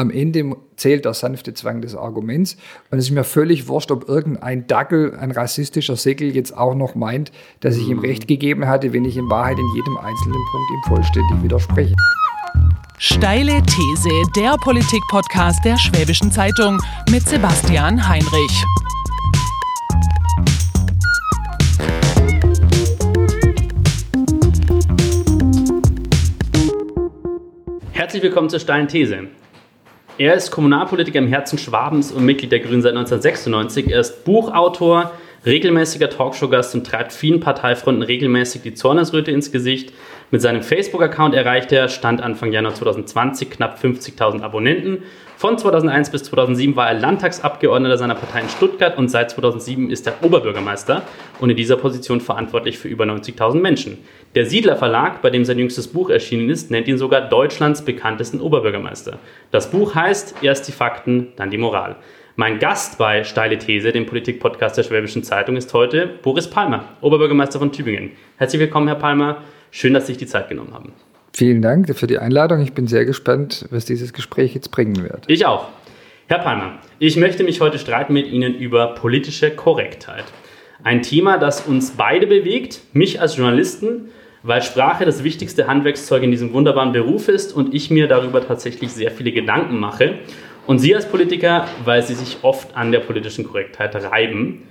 Am Ende zählt der sanfte Zwang des Arguments. Und es ist mir völlig wurscht, ob irgendein Dackel, ein rassistischer Säckel jetzt auch noch meint, dass ich ihm mhm. Recht gegeben hatte, wenn ich in Wahrheit in jedem einzelnen Punkt ihm vollständig widerspreche. Steile These, der Politik-Podcast der Schwäbischen Zeitung mit Sebastian Heinrich. Herzlich willkommen zur Steilen These. Er ist Kommunalpolitiker im Herzen Schwabens und Mitglied der Grünen seit 1996. Er ist Buchautor, regelmäßiger Talkshow-Gast und treibt vielen Parteifronten regelmäßig die Zornesröte ins Gesicht. Mit seinem Facebook-Account erreichte er, Stand Anfang Januar 2020, knapp 50.000 Abonnenten. Von 2001 bis 2007 war er Landtagsabgeordneter seiner Partei in Stuttgart und seit 2007 ist er Oberbürgermeister und in dieser Position verantwortlich für über 90.000 Menschen. Der Siedler Verlag, bei dem sein jüngstes Buch erschienen ist, nennt ihn sogar Deutschlands bekanntesten Oberbürgermeister. Das Buch heißt Erst die Fakten, dann die Moral. Mein Gast bei Steile These, dem Politikpodcast der Schwäbischen Zeitung, ist heute Boris Palmer, Oberbürgermeister von Tübingen. Herzlich willkommen, Herr Palmer. Schön, dass Sie sich die Zeit genommen haben. Vielen Dank für die Einladung. Ich bin sehr gespannt, was dieses Gespräch jetzt bringen wird. Ich auch. Herr Palmer, ich möchte mich heute streiten mit Ihnen über politische Korrektheit. Ein Thema, das uns beide bewegt, mich als Journalisten, weil Sprache das wichtigste Handwerkszeug in diesem wunderbaren Beruf ist und ich mir darüber tatsächlich sehr viele Gedanken mache. Und Sie als Politiker, weil Sie sich oft an der politischen Korrektheit reiben.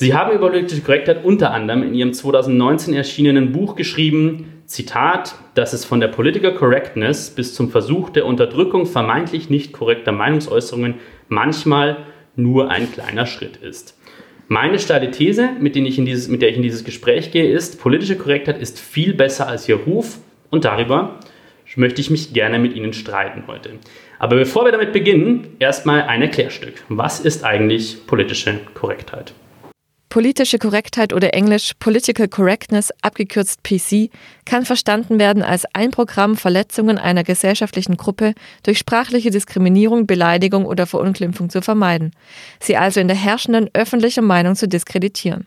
Sie haben über politische Korrektheit unter anderem in Ihrem 2019 erschienenen Buch geschrieben, Zitat, dass es von der Political Correctness bis zum Versuch der Unterdrückung vermeintlich nicht korrekter Meinungsäußerungen manchmal nur ein kleiner Schritt ist. Meine steile These, mit, dieses, mit der ich in dieses Gespräch gehe, ist, politische Korrektheit ist viel besser als ihr Ruf und darüber möchte ich mich gerne mit Ihnen streiten heute. Aber bevor wir damit beginnen, erstmal ein Erklärstück. Was ist eigentlich politische Korrektheit? Politische Korrektheit oder englisch Political Correctness, abgekürzt PC, kann verstanden werden als ein Programm, Verletzungen einer gesellschaftlichen Gruppe durch sprachliche Diskriminierung, Beleidigung oder Verunglimpfung zu vermeiden, sie also in der herrschenden öffentlichen Meinung zu diskreditieren.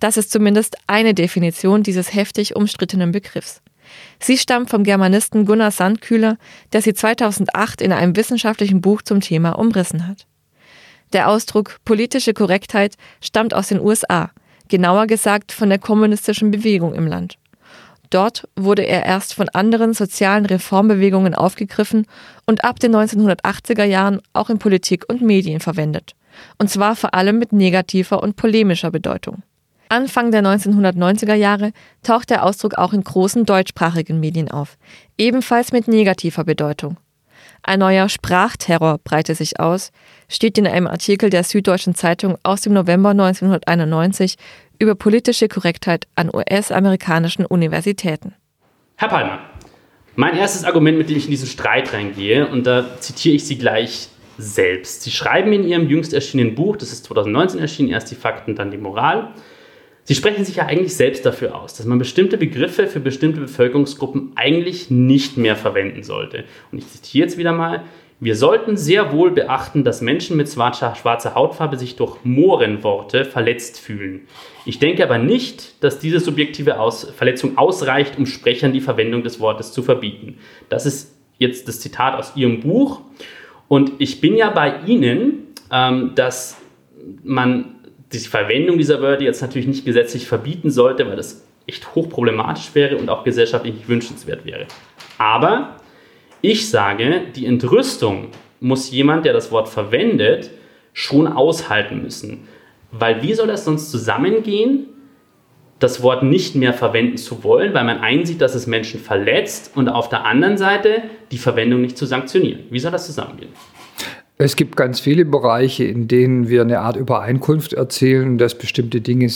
Das ist zumindest eine Definition dieses heftig umstrittenen Begriffs. Sie stammt vom Germanisten Gunnar Sandkühler, der sie 2008 in einem wissenschaftlichen Buch zum Thema umrissen hat. Der Ausdruck politische Korrektheit stammt aus den USA, genauer gesagt von der kommunistischen Bewegung im Land. Dort wurde er erst von anderen sozialen Reformbewegungen aufgegriffen und ab den 1980er Jahren auch in Politik und Medien verwendet. Und zwar vor allem mit negativer und polemischer Bedeutung. Anfang der 1990er Jahre taucht der Ausdruck auch in großen deutschsprachigen Medien auf, ebenfalls mit negativer Bedeutung. Ein neuer Sprachterror breite sich aus, steht in einem Artikel der Süddeutschen Zeitung aus dem November 1991 über politische Korrektheit an US-amerikanischen Universitäten. Herr Palmer, mein erstes Argument, mit dem ich in diesen Streit reingehe, und da zitiere ich Sie gleich selbst. Sie schreiben in Ihrem jüngst erschienenen Buch, das ist 2019 erschienen, erst die Fakten, dann die Moral, Sie sprechen sich ja eigentlich selbst dafür aus, dass man bestimmte Begriffe für bestimmte Bevölkerungsgruppen eigentlich nicht mehr verwenden sollte. Und ich zitiere jetzt wieder mal, wir sollten sehr wohl beachten, dass Menschen mit schwarzer, Hautfarbe sich durch Mohrenworte verletzt fühlen. Ich denke aber nicht, dass diese subjektive Aus Verletzung ausreicht, um Sprechern die Verwendung des Wortes zu verbieten. Das ist jetzt das Zitat aus Ihrem Buch. Und ich bin ja bei Ihnen, ähm, dass man die Verwendung dieser Wörter jetzt natürlich nicht gesetzlich verbieten sollte, weil das echt hochproblematisch wäre und auch gesellschaftlich nicht wünschenswert wäre. Aber ich sage, die Entrüstung muss jemand, der das Wort verwendet, schon aushalten müssen. Weil wie soll das sonst zusammengehen, das Wort nicht mehr verwenden zu wollen, weil man einsieht, dass es Menschen verletzt und auf der anderen Seite die Verwendung nicht zu sanktionieren? Wie soll das zusammengehen? Es gibt ganz viele Bereiche, in denen wir eine Art Übereinkunft erzielen, dass bestimmte Dinge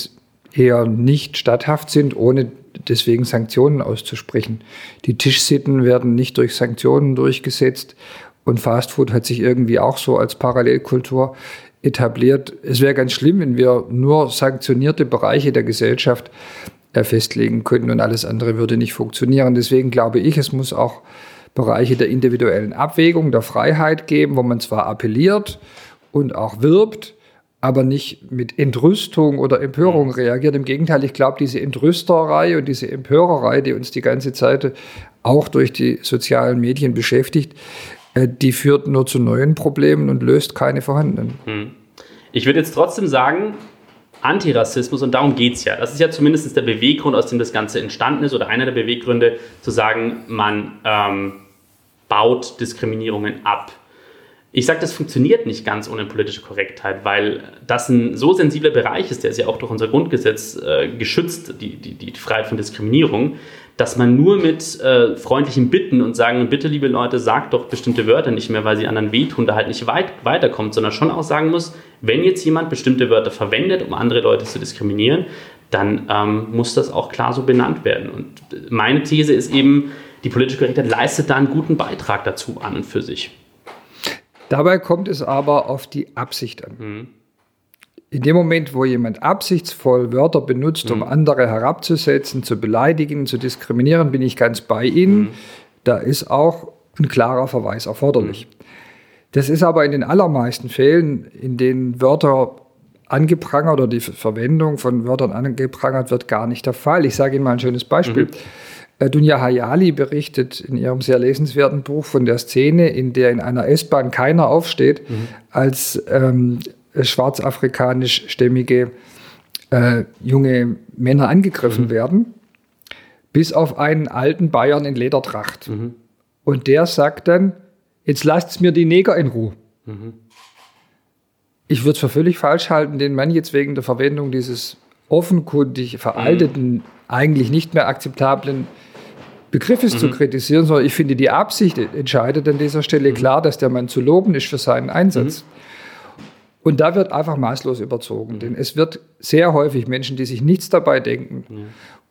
eher nicht statthaft sind, ohne deswegen Sanktionen auszusprechen. Die Tischsitten werden nicht durch Sanktionen durchgesetzt und Fastfood hat sich irgendwie auch so als Parallelkultur etabliert. Es wäre ganz schlimm, wenn wir nur sanktionierte Bereiche der Gesellschaft äh, festlegen könnten und alles andere würde nicht funktionieren. Deswegen glaube ich, es muss auch Bereiche der individuellen Abwägung, der Freiheit geben, wo man zwar appelliert und auch wirbt, aber nicht mit Entrüstung oder Empörung reagiert. Im Gegenteil, ich glaube, diese Entrüsterei und diese Empörerei, die uns die ganze Zeit auch durch die sozialen Medien beschäftigt, äh, die führt nur zu neuen Problemen und löst keine vorhandenen. Hm. Ich würde jetzt trotzdem sagen, Antirassismus, und darum geht es ja. Das ist ja zumindest der Beweggrund, aus dem das Ganze entstanden ist, oder einer der Beweggründe, zu sagen, man ähm, baut Diskriminierungen ab. Ich sage, das funktioniert nicht ganz ohne politische Korrektheit, weil das ein so sensibler Bereich ist, der ist ja auch durch unser Grundgesetz äh, geschützt, die, die, die Freiheit von Diskriminierung, dass man nur mit äh, freundlichen Bitten und sagen, bitte liebe Leute, sagt doch bestimmte Wörter nicht mehr, weil sie anderen wehtun, da halt nicht weit, weiterkommt, sondern schon auch sagen muss, wenn jetzt jemand bestimmte Wörter verwendet, um andere Leute zu diskriminieren, dann ähm, muss das auch klar so benannt werden. Und meine These ist eben, die politische Korrektheit leistet da einen guten Beitrag dazu an und für sich. Dabei kommt es aber auf die Absicht an. Mhm in dem Moment, wo jemand absichtsvoll Wörter benutzt, um mhm. andere herabzusetzen, zu beleidigen, zu diskriminieren, bin ich ganz bei Ihnen. Mhm. Da ist auch ein klarer Verweis erforderlich. Mhm. Das ist aber in den allermeisten Fällen, in denen Wörter angeprangert oder die Verwendung von Wörtern angeprangert wird, gar nicht der Fall. Ich sage Ihnen mal ein schönes Beispiel. Äh, Dunja Hayali berichtet in ihrem sehr lesenswerten Buch von der Szene, in der in einer S-Bahn keiner aufsteht, mhm. als ähm, äh, schwarzafrikanischstämmige äh, junge Männer angegriffen mhm. werden, bis auf einen alten Bayern in Ledertracht. Mhm. Und der sagt dann, jetzt lasst mir die Neger in Ruhe. Mhm. Ich würde es für völlig falsch halten, den Mann jetzt wegen der Verwendung dieses offenkundig veralteten, mhm. eigentlich nicht mehr akzeptablen Begriffes zu mhm. kritisieren, sondern ich finde, die Absicht entscheidet an dieser Stelle mhm. klar, dass der Mann zu loben ist für seinen Einsatz. Und da wird einfach maßlos überzogen, denn es wird sehr häufig Menschen, die sich nichts dabei denken ja.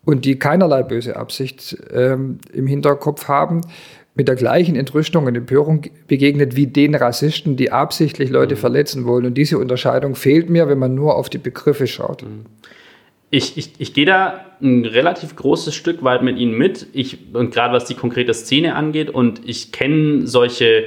und die keinerlei böse Absicht ähm, im Hinterkopf haben, mit der gleichen Entrüstung und Empörung begegnet wie den Rassisten, die absichtlich Leute mhm. verletzen wollen. Und diese Unterscheidung fehlt mir, wenn man nur auf die Begriffe schaut. Ich, ich, ich gehe da ein relativ großes Stück weit mit Ihnen mit, ich, und gerade was die konkrete Szene angeht. Und ich kenne solche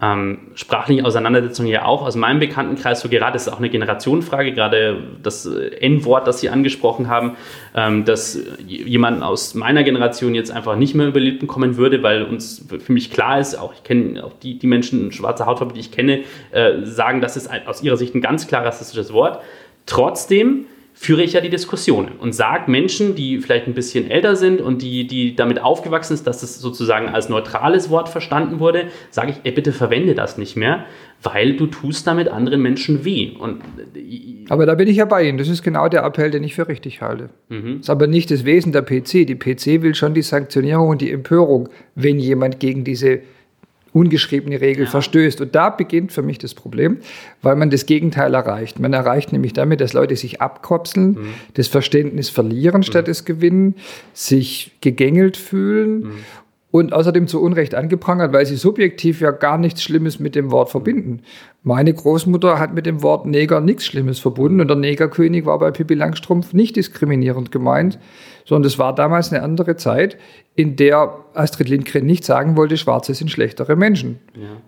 ähm, sprachliche Auseinandersetzungen ja auch aus meinem Bekanntenkreis so gerade, das ist auch eine Generationenfrage, gerade das äh, N-Wort, das Sie angesprochen haben, ähm, dass jemand aus meiner Generation jetzt einfach nicht mehr über Lippen kommen würde, weil uns für mich klar ist, auch ich kenne auch die, die Menschen schwarzer Hautfarbe, die ich kenne, äh, sagen, das ist aus ihrer Sicht ein ganz klar rassistisches Wort. Trotzdem führe ich ja die Diskussionen und sage Menschen, die vielleicht ein bisschen älter sind und die, die damit aufgewachsen ist, dass es sozusagen als neutrales Wort verstanden wurde, sage ich, ey, bitte verwende das nicht mehr, weil du tust damit anderen Menschen weh. Und, äh, aber da bin ich ja bei Ihnen. Das ist genau der Appell, den ich für richtig halte. Mhm. Das ist aber nicht das Wesen der PC. Die PC will schon die Sanktionierung und die Empörung, wenn jemand gegen diese ungeschriebene Regel ja. verstößt. Und da beginnt für mich das Problem, weil man das Gegenteil erreicht. Man erreicht nämlich damit, dass Leute sich abkopseln, mhm. das Verständnis verlieren statt mhm. es gewinnen, sich gegängelt fühlen mhm und außerdem zu Unrecht angeprangert, weil sie subjektiv ja gar nichts Schlimmes mit dem Wort verbinden. Meine Großmutter hat mit dem Wort Neger nichts Schlimmes verbunden und der Negerkönig war bei Pippi Langstrumpf nicht diskriminierend gemeint, sondern es war damals eine andere Zeit, in der Astrid Lindgren nicht sagen wollte, Schwarze sind schlechtere Menschen. Ja.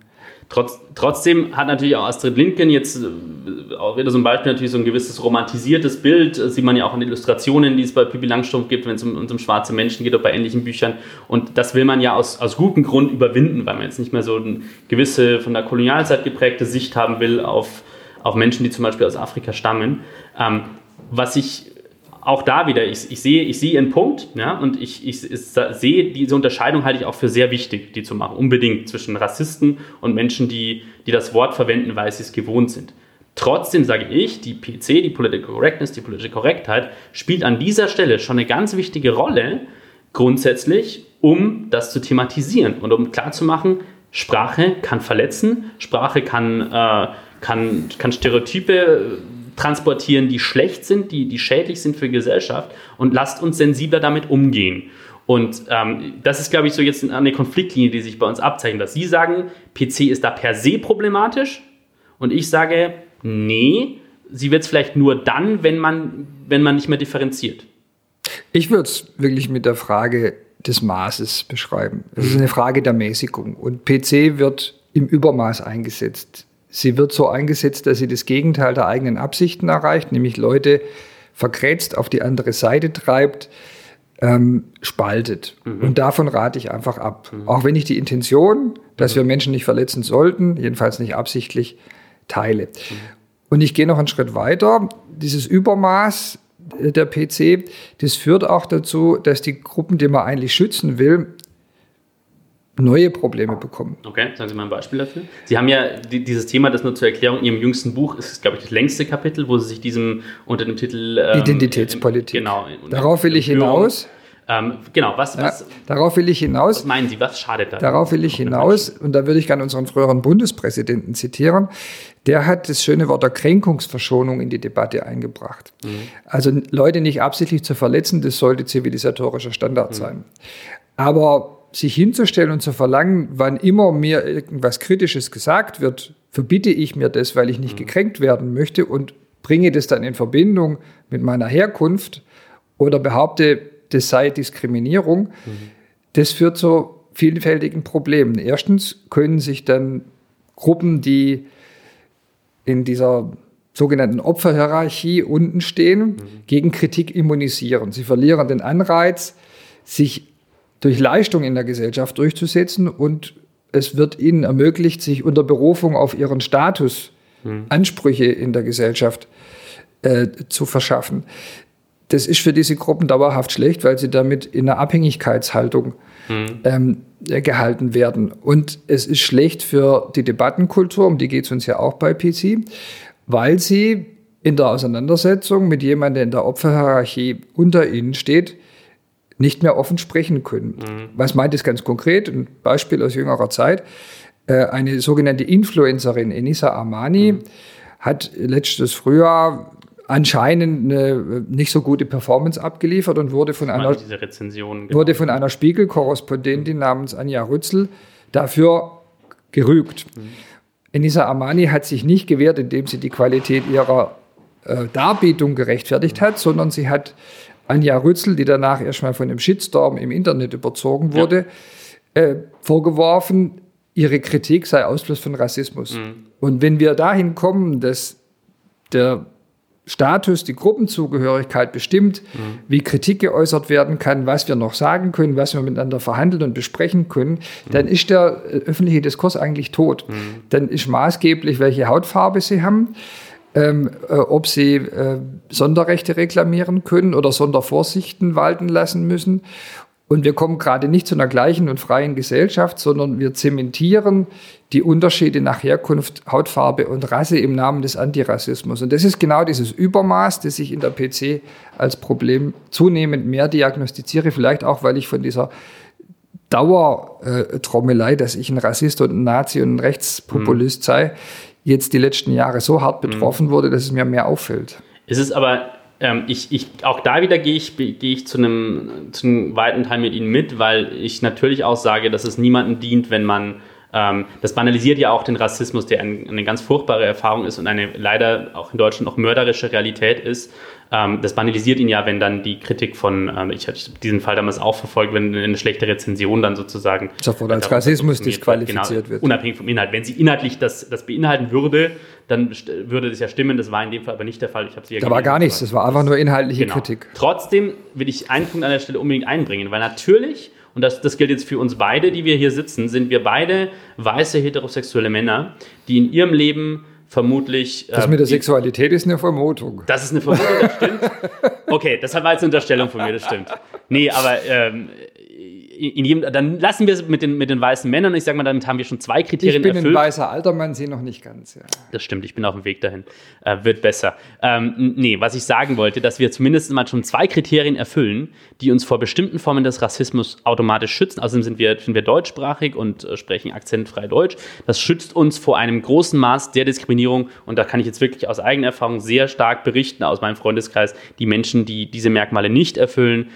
Trotz, trotzdem hat natürlich auch Astrid Lindgren jetzt äh, auch wieder so ein Beispiel natürlich so ein gewisses romantisiertes Bild, das sieht man ja auch in Illustrationen, die es bei Pippi Langstrumpf gibt, wenn es um, um schwarze Menschen geht oder bei ähnlichen Büchern. Und das will man ja aus, aus gutem Grund überwinden, weil man jetzt nicht mehr so eine gewisse von der Kolonialzeit geprägte Sicht haben will auf, auf Menschen, die zum Beispiel aus Afrika stammen. Ähm, was ich auch da wieder, ich, ich, sehe, ich sehe ihren Punkt, ja, und ich, ich, sehe diese Unterscheidung halte ich auch für sehr wichtig, die zu machen, unbedingt zwischen Rassisten und Menschen, die, die das Wort verwenden, weil sie es gewohnt sind. Trotzdem sage ich, die PC, die Political Correctness, die politische Korrektheit, spielt an dieser Stelle schon eine ganz wichtige Rolle, grundsätzlich, um das zu thematisieren und um klarzumachen, Sprache kann verletzen, Sprache kann, äh, kann, kann Stereotype transportieren, die schlecht sind, die, die schädlich sind für die Gesellschaft und lasst uns sensibler damit umgehen. Und ähm, das ist, glaube ich, so jetzt eine Konfliktlinie, die sich bei uns abzeichnet. Dass Sie sagen, PC ist da per se problematisch und ich sage, nee, sie wird es vielleicht nur dann, wenn man, wenn man nicht mehr differenziert. Ich würde es wirklich mit der Frage des Maßes beschreiben. Es ist eine Frage der Mäßigung. Und PC wird im Übermaß eingesetzt. Sie wird so eingesetzt, dass sie das Gegenteil der eigenen Absichten erreicht, nämlich Leute verkretzt auf die andere Seite treibt, ähm, spaltet. Mhm. Und davon rate ich einfach ab. Mhm. Auch wenn ich die Intention, dass wir Menschen nicht verletzen sollten, jedenfalls nicht absichtlich, teile. Mhm. Und ich gehe noch einen Schritt weiter. Dieses Übermaß der PC, das führt auch dazu, dass die Gruppen, die man eigentlich schützen will, neue Probleme bekommen. Okay, sagen Sie mal ein Beispiel dafür. Sie haben ja die, dieses Thema, das nur zur Erklärung, in Ihrem jüngsten Buch ist, glaube ich, das längste Kapitel, wo Sie sich diesem unter dem Titel ähm, Identitätspolitik. Genau. Darauf will ich hinaus. Ähm, genau, was, was, ja, darauf will ich hinaus. Was meinen Sie, was schadet da? Darauf will ich hinaus, und da würde ich gerne unseren früheren Bundespräsidenten zitieren. Der hat das schöne Wort der Kränkungsverschonung in die Debatte eingebracht. Mhm. Also Leute nicht absichtlich zu verletzen, das sollte zivilisatorischer Standard mhm. sein. Aber sich hinzustellen und zu verlangen, wann immer mir irgendwas Kritisches gesagt wird, verbitte ich mir das, weil ich nicht mhm. gekränkt werden möchte und bringe das dann in Verbindung mit meiner Herkunft oder behaupte, das sei Diskriminierung, mhm. das führt zu vielfältigen Problemen. Erstens können sich dann Gruppen, die in dieser sogenannten Opferhierarchie unten stehen, mhm. gegen Kritik immunisieren. Sie verlieren den Anreiz, sich durch Leistung in der Gesellschaft durchzusetzen und es wird ihnen ermöglicht, sich unter Berufung auf ihren Status mhm. Ansprüche in der Gesellschaft äh, zu verschaffen das ist für diese Gruppen dauerhaft schlecht, weil sie damit in einer Abhängigkeitshaltung mhm. ähm, gehalten werden. Und es ist schlecht für die Debattenkultur, um die geht es uns ja auch bei PC, weil sie in der Auseinandersetzung mit jemandem, der in der Opferhierarchie unter ihnen steht, nicht mehr offen sprechen können. Mhm. Was meint es ganz konkret? Ein Beispiel aus jüngerer Zeit. Äh, eine sogenannte Influencerin, Enisa Armani, mhm. hat letztes Frühjahr anscheinend eine nicht so gute Performance abgeliefert und wurde von einer, genau. wurde von einer Spiegel-Korrespondentin namens Anja Rützel dafür gerügt. Mhm. Enisa Amani hat sich nicht gewehrt, indem sie die Qualität ihrer äh, Darbietung gerechtfertigt hat, sondern sie hat Anja Rützel, die danach erstmal von einem Shitstorm im Internet überzogen wurde, ja. äh, vorgeworfen, ihre Kritik sei Ausfluss von Rassismus. Mhm. Und wenn wir dahin kommen, dass der Status, die Gruppenzugehörigkeit bestimmt, mhm. wie Kritik geäußert werden kann, was wir noch sagen können, was wir miteinander verhandeln und besprechen können, mhm. dann ist der äh, öffentliche Diskurs eigentlich tot. Mhm. Dann ist maßgeblich, welche Hautfarbe sie haben. Ähm, äh, ob sie äh, Sonderrechte reklamieren können oder Sondervorsichten walten lassen müssen und wir kommen gerade nicht zu einer gleichen und freien Gesellschaft, sondern wir zementieren die Unterschiede nach Herkunft, Hautfarbe und Rasse im Namen des Antirassismus. Und das ist genau dieses Übermaß, das ich in der PC als Problem zunehmend mehr diagnostiziere, vielleicht auch, weil ich von dieser Dauertrommelei, dass ich ein Rassist und ein Nazi und ein Rechtspopulist mhm. sei, jetzt die letzten Jahre so hart betroffen mhm. wurde, dass es mir mehr auffällt. Es ist aber ähm, ich, ich, auch da wieder gehe ich, gehe ich zu, einem, zu einem weiten Teil mit Ihnen mit, weil ich natürlich auch sage, dass es niemandem dient, wenn man das banalisiert ja auch den Rassismus, der ein, eine ganz furchtbare Erfahrung ist und eine leider auch in Deutschland auch mörderische Realität ist. Ähm, das banalisiert ihn ja, wenn dann die Kritik von, ähm, ich habe diesen Fall damals auch verfolgt, wenn eine schlechte Rezension dann sozusagen sofort als Rassismus disqualifiziert genau, wird. Unabhängig vom Inhalt. Wenn sie inhaltlich das, das beinhalten würde, dann würde das ja stimmen. Das war in dem Fall aber nicht der Fall. Ich habe sie ja da war gar nichts. Das war einfach nur inhaltliche genau. Kritik. Trotzdem will ich einen Punkt an der Stelle unbedingt einbringen, weil natürlich und das, das gilt jetzt für uns beide, die wir hier sitzen, sind wir beide weiße heterosexuelle Männer, die in ihrem Leben vermutlich. Das mit der äh, Sexualität ist eine Vermutung. Das ist eine Vermutung, das stimmt. Okay, das war jetzt eine Unterstellung von mir, das stimmt. Nee, aber ähm, in jedem, dann lassen wir es mit den, mit den weißen Männern. Ich sage mal, damit haben wir schon zwei Kriterien erfüllt. Ich bin erfüllt. ein weißer alter Mann, sie noch nicht ganz. Ja. Das stimmt, ich bin auf dem Weg dahin. Äh, wird besser. Ähm, nee, was ich sagen wollte, dass wir zumindest mal schon zwei Kriterien erfüllen, die uns vor bestimmten Formen des Rassismus automatisch schützen. Außerdem sind wir, sind wir deutschsprachig und äh, sprechen akzentfrei Deutsch. Das schützt uns vor einem großen Maß der Diskriminierung. Und da kann ich jetzt wirklich aus eigener Erfahrung sehr stark berichten, aus meinem Freundeskreis, die Menschen, die diese Merkmale nicht erfüllen,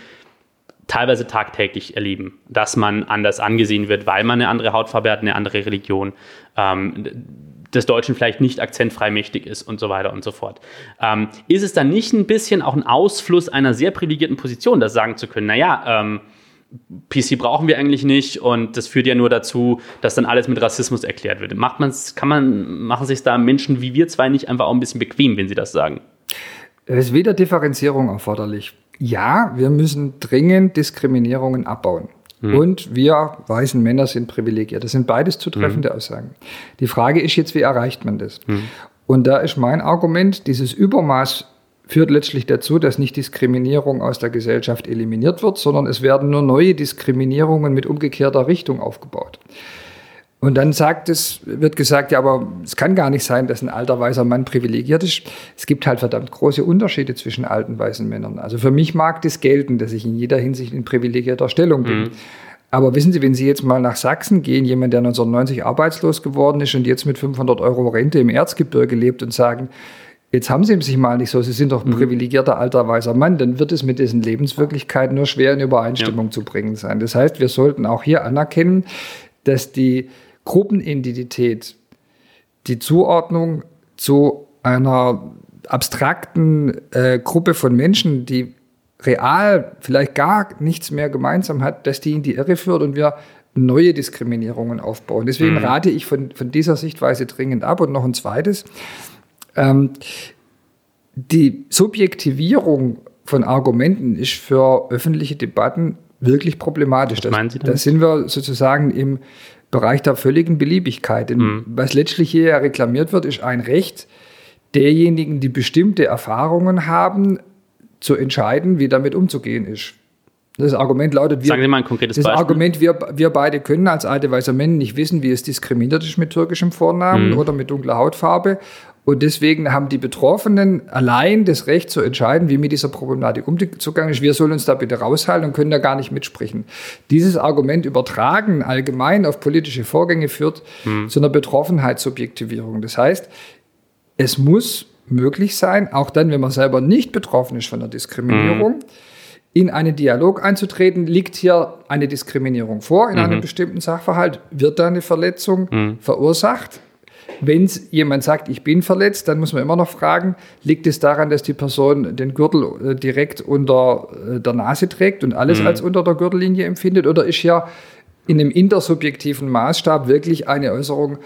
teilweise tagtäglich erleben, dass man anders angesehen wird, weil man eine andere Hautfarbe hat, eine andere Religion, ähm, des Deutschen vielleicht nicht akzentfrei mächtig ist und so weiter und so fort. Ähm, ist es dann nicht ein bisschen auch ein Ausfluss einer sehr privilegierten Position, das sagen zu können, naja, ähm, PC brauchen wir eigentlich nicht und das führt ja nur dazu, dass dann alles mit Rassismus erklärt wird. Macht man's, kann man, machen sich da Menschen wie wir zwei nicht einfach auch ein bisschen bequem, wenn sie das sagen? Es ist weder Differenzierung erforderlich. Ja, wir müssen dringend Diskriminierungen abbauen. Mhm. Und wir weißen Männer sind privilegiert. Das sind beides zutreffende mhm. Aussagen. Die Frage ist jetzt, wie erreicht man das? Mhm. Und da ist mein Argument, dieses Übermaß führt letztlich dazu, dass nicht Diskriminierung aus der Gesellschaft eliminiert wird, sondern es werden nur neue Diskriminierungen mit umgekehrter Richtung aufgebaut. Und dann sagt es, wird gesagt, ja, aber es kann gar nicht sein, dass ein alter weißer Mann privilegiert ist. Es gibt halt verdammt große Unterschiede zwischen alten weißen Männern. Also für mich mag das gelten, dass ich in jeder Hinsicht in privilegierter Stellung bin. Mhm. Aber wissen Sie, wenn Sie jetzt mal nach Sachsen gehen, jemand, der 1990 arbeitslos geworden ist und jetzt mit 500 Euro Rente im Erzgebirge lebt und sagen, jetzt haben Sie sich mal nicht so, Sie sind doch ein mhm. privilegierter alter weißer Mann, dann wird es mit diesen Lebenswirklichkeiten nur schwer in Übereinstimmung ja. zu bringen sein. Das heißt, wir sollten auch hier anerkennen, dass die Gruppenidentität, die Zuordnung zu einer abstrakten äh, Gruppe von Menschen, die real vielleicht gar nichts mehr gemeinsam hat, dass die in die Irre führt und wir neue Diskriminierungen aufbauen. Deswegen mhm. rate ich von, von dieser Sichtweise dringend ab. Und noch ein zweites. Ähm, die Subjektivierung von Argumenten ist für öffentliche Debatten wirklich problematisch. Was meinen Sie damit? Da sind wir sozusagen im Bereich der völligen Beliebigkeit. Denn mhm. was letztlich hier reklamiert wird, ist ein Recht derjenigen, die bestimmte Erfahrungen haben, zu entscheiden, wie damit umzugehen ist. Das Argument lautet, wir, Sagen Sie mal ein konkretes das Beispiel. Argument, wir, wir beide können als alte weiße Männer nicht wissen, wie es diskriminiert ist mit türkischem Vornamen mhm. oder mit dunkler Hautfarbe. Und deswegen haben die Betroffenen allein das Recht zu entscheiden, wie mit dieser Problematik umzugehen ist. Wir sollen uns da bitte raushalten und können da gar nicht mitsprechen. Dieses Argument übertragen allgemein auf politische Vorgänge führt hm. zu einer Betroffenheitssubjektivierung. Das heißt, es muss möglich sein, auch dann, wenn man selber nicht betroffen ist von der Diskriminierung, hm. in einen Dialog einzutreten. Liegt hier eine Diskriminierung vor in mhm. einem bestimmten Sachverhalt? Wird da eine Verletzung mhm. verursacht? Wenn jemand sagt, ich bin verletzt, dann muss man immer noch fragen, liegt es daran, dass die Person den Gürtel äh, direkt unter äh, der Nase trägt und alles mhm. als unter der Gürtellinie empfindet? Oder ist ja in einem intersubjektiven Maßstab wirklich eine Äußerung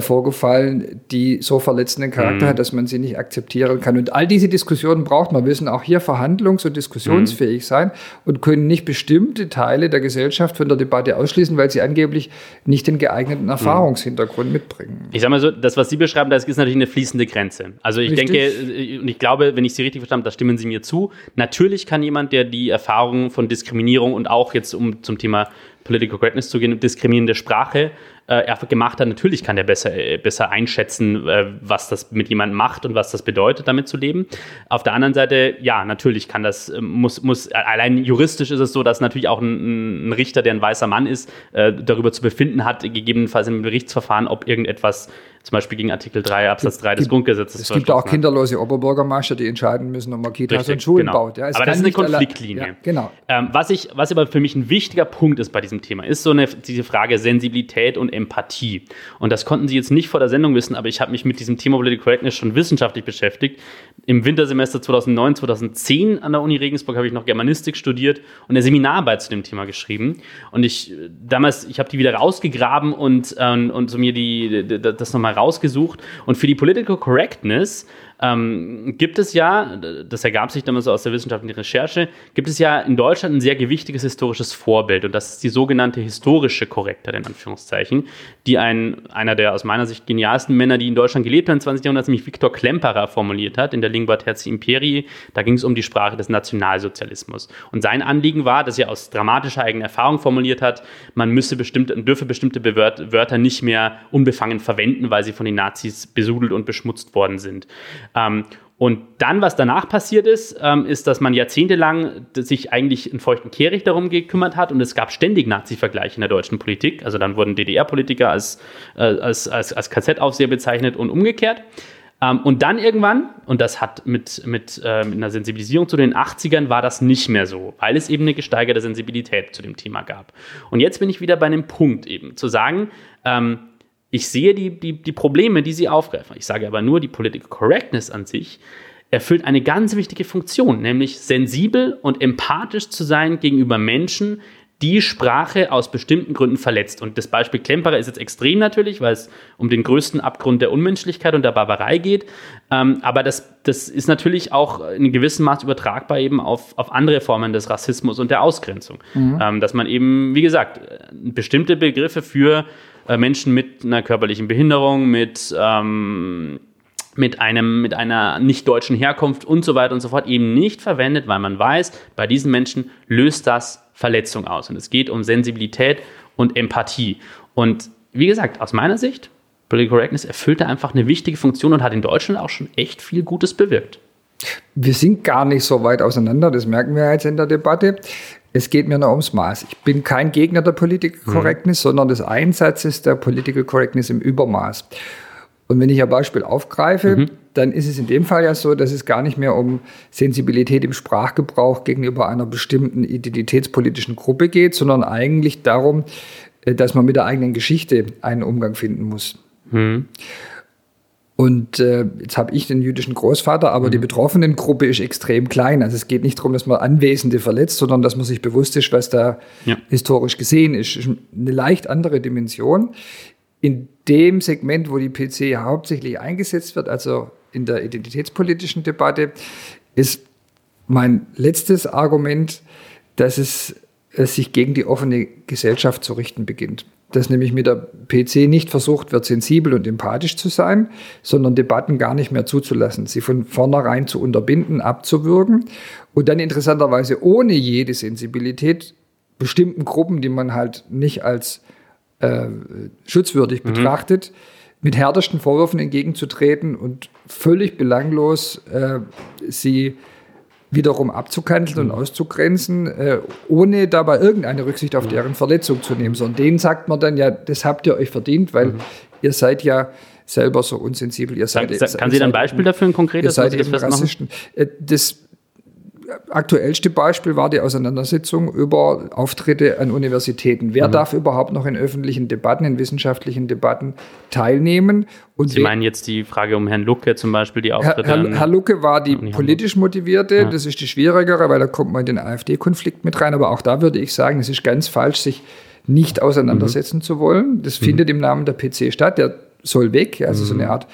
vorgefallen, die so verletzenden Charakter mhm. hat, dass man sie nicht akzeptieren kann. Und all diese Diskussionen braucht man. Wir müssen auch hier verhandlungs- und diskussionsfähig mhm. sein und können nicht bestimmte Teile der Gesellschaft von der Debatte ausschließen, weil sie angeblich nicht den geeigneten mhm. Erfahrungshintergrund mitbringen. Ich sage mal so, das, was Sie beschreiben, das ist natürlich eine fließende Grenze. Also ich richtig. denke, äh, und ich glaube, wenn ich Sie richtig verstanden habe, da stimmen Sie mir zu. Natürlich kann jemand, der die Erfahrung von Diskriminierung und auch jetzt um zum Thema Political Correctness zu gehen, diskriminierende Sprache äh, er gemacht hat, natürlich kann er besser, äh, besser einschätzen, äh, was das mit jemandem macht und was das bedeutet, damit zu leben. Auf der anderen Seite, ja, natürlich kann das, muss, muss, allein juristisch ist es so, dass natürlich auch ein, ein Richter, der ein weißer Mann ist, darüber zu befinden hat, gegebenenfalls im Gerichtsverfahren, ob irgendetwas zum Beispiel gegen Artikel 3 Absatz 3 des Grundgesetzes. Es gibt auch kinderlose Oberbürgermeister, die entscheiden müssen, ob man Kitas Richtig, und Schulen genau. baut. Ja, aber das ist eine Konfliktlinie. Ja, genau. Ähm, was, ich, was aber für mich ein wichtiger Punkt ist bei diesem Thema, ist so eine, diese Frage Sensibilität und Empathie. Und das konnten Sie jetzt nicht vor der Sendung wissen, aber ich habe mich mit diesem Thema Political Correctness schon wissenschaftlich beschäftigt. Im Wintersemester 2009, 2010 an der Uni Regensburg habe ich noch Germanistik studiert und eine Seminararbeit zu dem Thema geschrieben. Und ich damals, ich habe die wieder rausgegraben und, ähm, und so mir die, das nochmal rausgesucht. Und für die Political Correctness ähm, gibt es ja, das ergab sich damals aus der wissenschaftlichen Recherche, gibt es ja in Deutschland ein sehr gewichtiges historisches Vorbild und das ist die sogenannte historische Korrektheit in Anführungszeichen, die ein, einer der aus meiner Sicht genialsten Männer, die in Deutschland gelebt haben im 20. Jahrhundert, nämlich Viktor Klemperer formuliert hat in der Lingua Terzi Imperii. Da ging es um die Sprache des Nationalsozialismus. Und sein Anliegen war, dass er aus dramatischer eigener Erfahrung formuliert hat, man müsse bestimmte, dürfe bestimmte Wörter nicht mehr unbefangen verwenden, weil sie von den Nazis besudelt und beschmutzt worden sind. Ähm, und dann, was danach passiert ist, ähm, ist, dass man jahrzehntelang sich eigentlich in feuchten Kehricht darum gekümmert hat und es gab ständig Nazi-Vergleiche in der deutschen Politik. Also dann wurden DDR-Politiker als, äh, als, als, als KZ-Aufseher bezeichnet und umgekehrt. Ähm, und dann irgendwann, und das hat mit, mit, äh, mit einer Sensibilisierung zu den 80ern, war das nicht mehr so, weil es eben eine gesteigerte Sensibilität zu dem Thema gab. Und jetzt bin ich wieder bei einem Punkt eben, zu sagen, ähm, ich sehe die, die, die Probleme, die sie aufgreifen. Ich sage aber nur, die Political Correctness an sich erfüllt eine ganz wichtige Funktion, nämlich sensibel und empathisch zu sein gegenüber Menschen, die Sprache aus bestimmten Gründen verletzt. Und das Beispiel Klemperer ist jetzt extrem natürlich, weil es um den größten Abgrund der Unmenschlichkeit und der Barbarei geht. Ähm, aber das, das ist natürlich auch in gewissem Maß übertragbar eben auf, auf andere Formen des Rassismus und der Ausgrenzung. Mhm. Ähm, dass man eben, wie gesagt, bestimmte Begriffe für äh, Menschen mit einer körperlichen Behinderung, mit ähm, mit, einem, mit einer nicht deutschen Herkunft und so weiter und so fort eben nicht verwendet, weil man weiß, bei diesen Menschen löst das Verletzung aus. Und es geht um Sensibilität und Empathie. Und wie gesagt, aus meiner Sicht, Political Correctness erfüllt da einfach eine wichtige Funktion und hat in Deutschland auch schon echt viel Gutes bewirkt. Wir sind gar nicht so weit auseinander, das merken wir jetzt in der Debatte. Es geht mir nur ums Maß. Ich bin kein Gegner der Political mhm. Correctness, mhm. sondern des Einsatzes der Political Correctness im Übermaß. Und wenn ich ein Beispiel aufgreife, mhm. dann ist es in dem Fall ja so, dass es gar nicht mehr um Sensibilität im Sprachgebrauch gegenüber einer bestimmten identitätspolitischen Gruppe geht, sondern eigentlich darum, äh, dass man mit der eigenen Geschichte einen Umgang finden muss. Mhm. Und äh, jetzt habe ich den jüdischen Großvater, aber mhm. die betroffenen Gruppe ist extrem klein. Also es geht nicht darum, dass man Anwesende verletzt, sondern dass man sich bewusst ist, was da ja. historisch gesehen ist. ist eine leicht andere Dimension in dem Segment, wo die PC hauptsächlich eingesetzt wird, also in der identitätspolitischen Debatte, ist mein letztes Argument, dass es, es sich gegen die offene Gesellschaft zu richten beginnt. Dass nämlich mit der PC nicht versucht wird, sensibel und empathisch zu sein, sondern Debatten gar nicht mehr zuzulassen, sie von vornherein zu unterbinden, abzuwürgen und dann interessanterweise ohne jede Sensibilität bestimmten Gruppen, die man halt nicht als äh, schutzwürdig mhm. betrachtet, mit härtesten Vorwürfen entgegenzutreten und völlig belanglos äh, sie wiederum abzukanzeln mhm. und auszugrenzen, äh, ohne dabei irgendeine Rücksicht auf mhm. deren Verletzung zu nehmen. Sondern denen sagt man dann, ja, das habt ihr euch verdient, weil mhm. ihr seid ja selber so unsensibel. Ihr seid, Kann, kann Sie dann ein Beispiel dafür, ein konkretes? Ihr seid eben Rassisten. Äh, das aktuellste Beispiel war die Auseinandersetzung über Auftritte an Universitäten. Wer mhm. darf überhaupt noch in öffentlichen Debatten, in wissenschaftlichen Debatten teilnehmen? Und Sie meinen jetzt die Frage um Herrn Lucke zum Beispiel, die Auftritte? Herr, Herr, Herr Lucke war die politisch motivierte, ja. das ist die schwierigere, weil da kommt man in den AfD-Konflikt mit rein. Aber auch da würde ich sagen, es ist ganz falsch, sich nicht auseinandersetzen mhm. zu wollen. Das mhm. findet im Namen der PC statt. Der soll weg, also so eine mhm. Art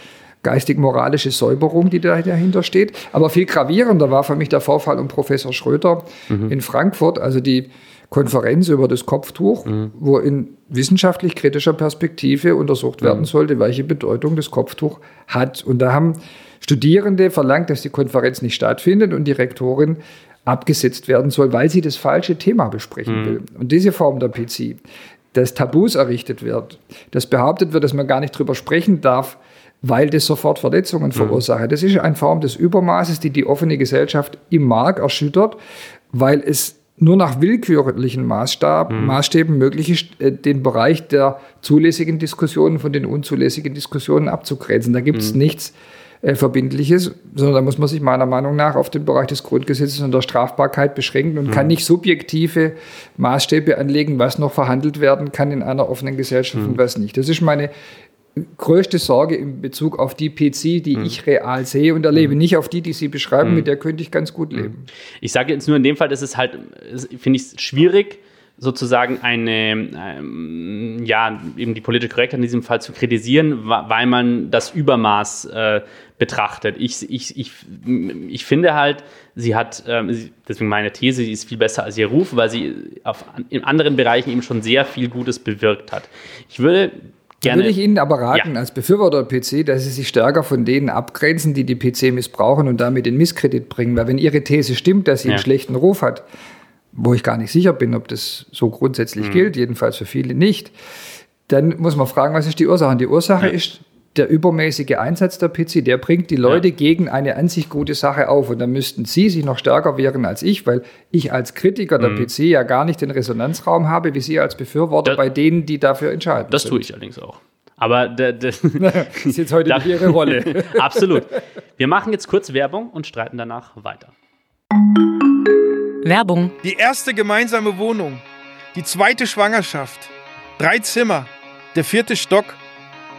geistig-moralische Säuberung, die dahinter steht. Aber viel gravierender war für mich der Vorfall um Professor Schröter mhm. in Frankfurt, also die Konferenz über das Kopftuch, mhm. wo in wissenschaftlich kritischer Perspektive untersucht mhm. werden sollte, welche Bedeutung das Kopftuch hat. Und da haben Studierende verlangt, dass die Konferenz nicht stattfindet und die Rektorin abgesetzt werden soll, weil sie das falsche Thema besprechen mhm. will. Und diese Form der PC, dass Tabus errichtet wird, dass behauptet wird, dass man gar nicht drüber sprechen darf, weil das sofort Verletzungen mhm. verursacht. Das ist eine Form des Übermaßes, die die offene Gesellschaft im Mark erschüttert, weil es nur nach willkürlichen Maßstab, mhm. Maßstäben möglich ist, äh, den Bereich der zulässigen Diskussionen von den unzulässigen Diskussionen abzugrenzen. Da gibt es mhm. nichts äh, Verbindliches, sondern da muss man sich meiner Meinung nach auf den Bereich des Grundgesetzes und der Strafbarkeit beschränken und mhm. kann nicht subjektive Maßstäbe anlegen, was noch verhandelt werden kann in einer offenen Gesellschaft und mhm. was nicht. Das ist meine größte Sorge in Bezug auf die PC, die mhm. ich real sehe und erlebe, mhm. nicht auf die, die Sie beschreiben, mhm. mit der könnte ich ganz gut leben. Ich sage jetzt nur in dem Fall, das ist halt, finde ich, schwierig, sozusagen eine, ähm, ja, eben die politische Korrektheit in diesem Fall zu kritisieren, weil man das Übermaß äh, betrachtet. Ich, ich, ich, ich finde halt, sie hat, ähm, deswegen meine These, sie ist viel besser als ihr Ruf, weil sie auf, in anderen Bereichen eben schon sehr viel Gutes bewirkt hat. Ich würde Gerne. Da würde ich Ihnen aber raten, ja. als Befürworter PC, dass Sie sich stärker von denen abgrenzen, die die PC missbrauchen und damit den Misskredit bringen. Weil wenn Ihre These stimmt, dass sie ja. einen schlechten Ruf hat, wo ich gar nicht sicher bin, ob das so grundsätzlich mhm. gilt, jedenfalls für viele nicht, dann muss man fragen, was ist die Ursache? Und die Ursache ja. ist der übermäßige Einsatz der PC, der bringt die Leute ja. gegen eine an sich gute Sache auf. Und dann müssten Sie sich noch stärker wehren als ich, weil ich als Kritiker der mhm. PC ja gar nicht den Resonanzraum habe, wie Sie als Befürworter das, bei denen, die dafür entscheiden. Das sind. tue ich allerdings auch. Aber das ist jetzt heute nicht Ihre Rolle. Absolut. Wir machen jetzt kurz Werbung und streiten danach weiter. Werbung. Die erste gemeinsame Wohnung, die zweite Schwangerschaft, drei Zimmer, der vierte Stock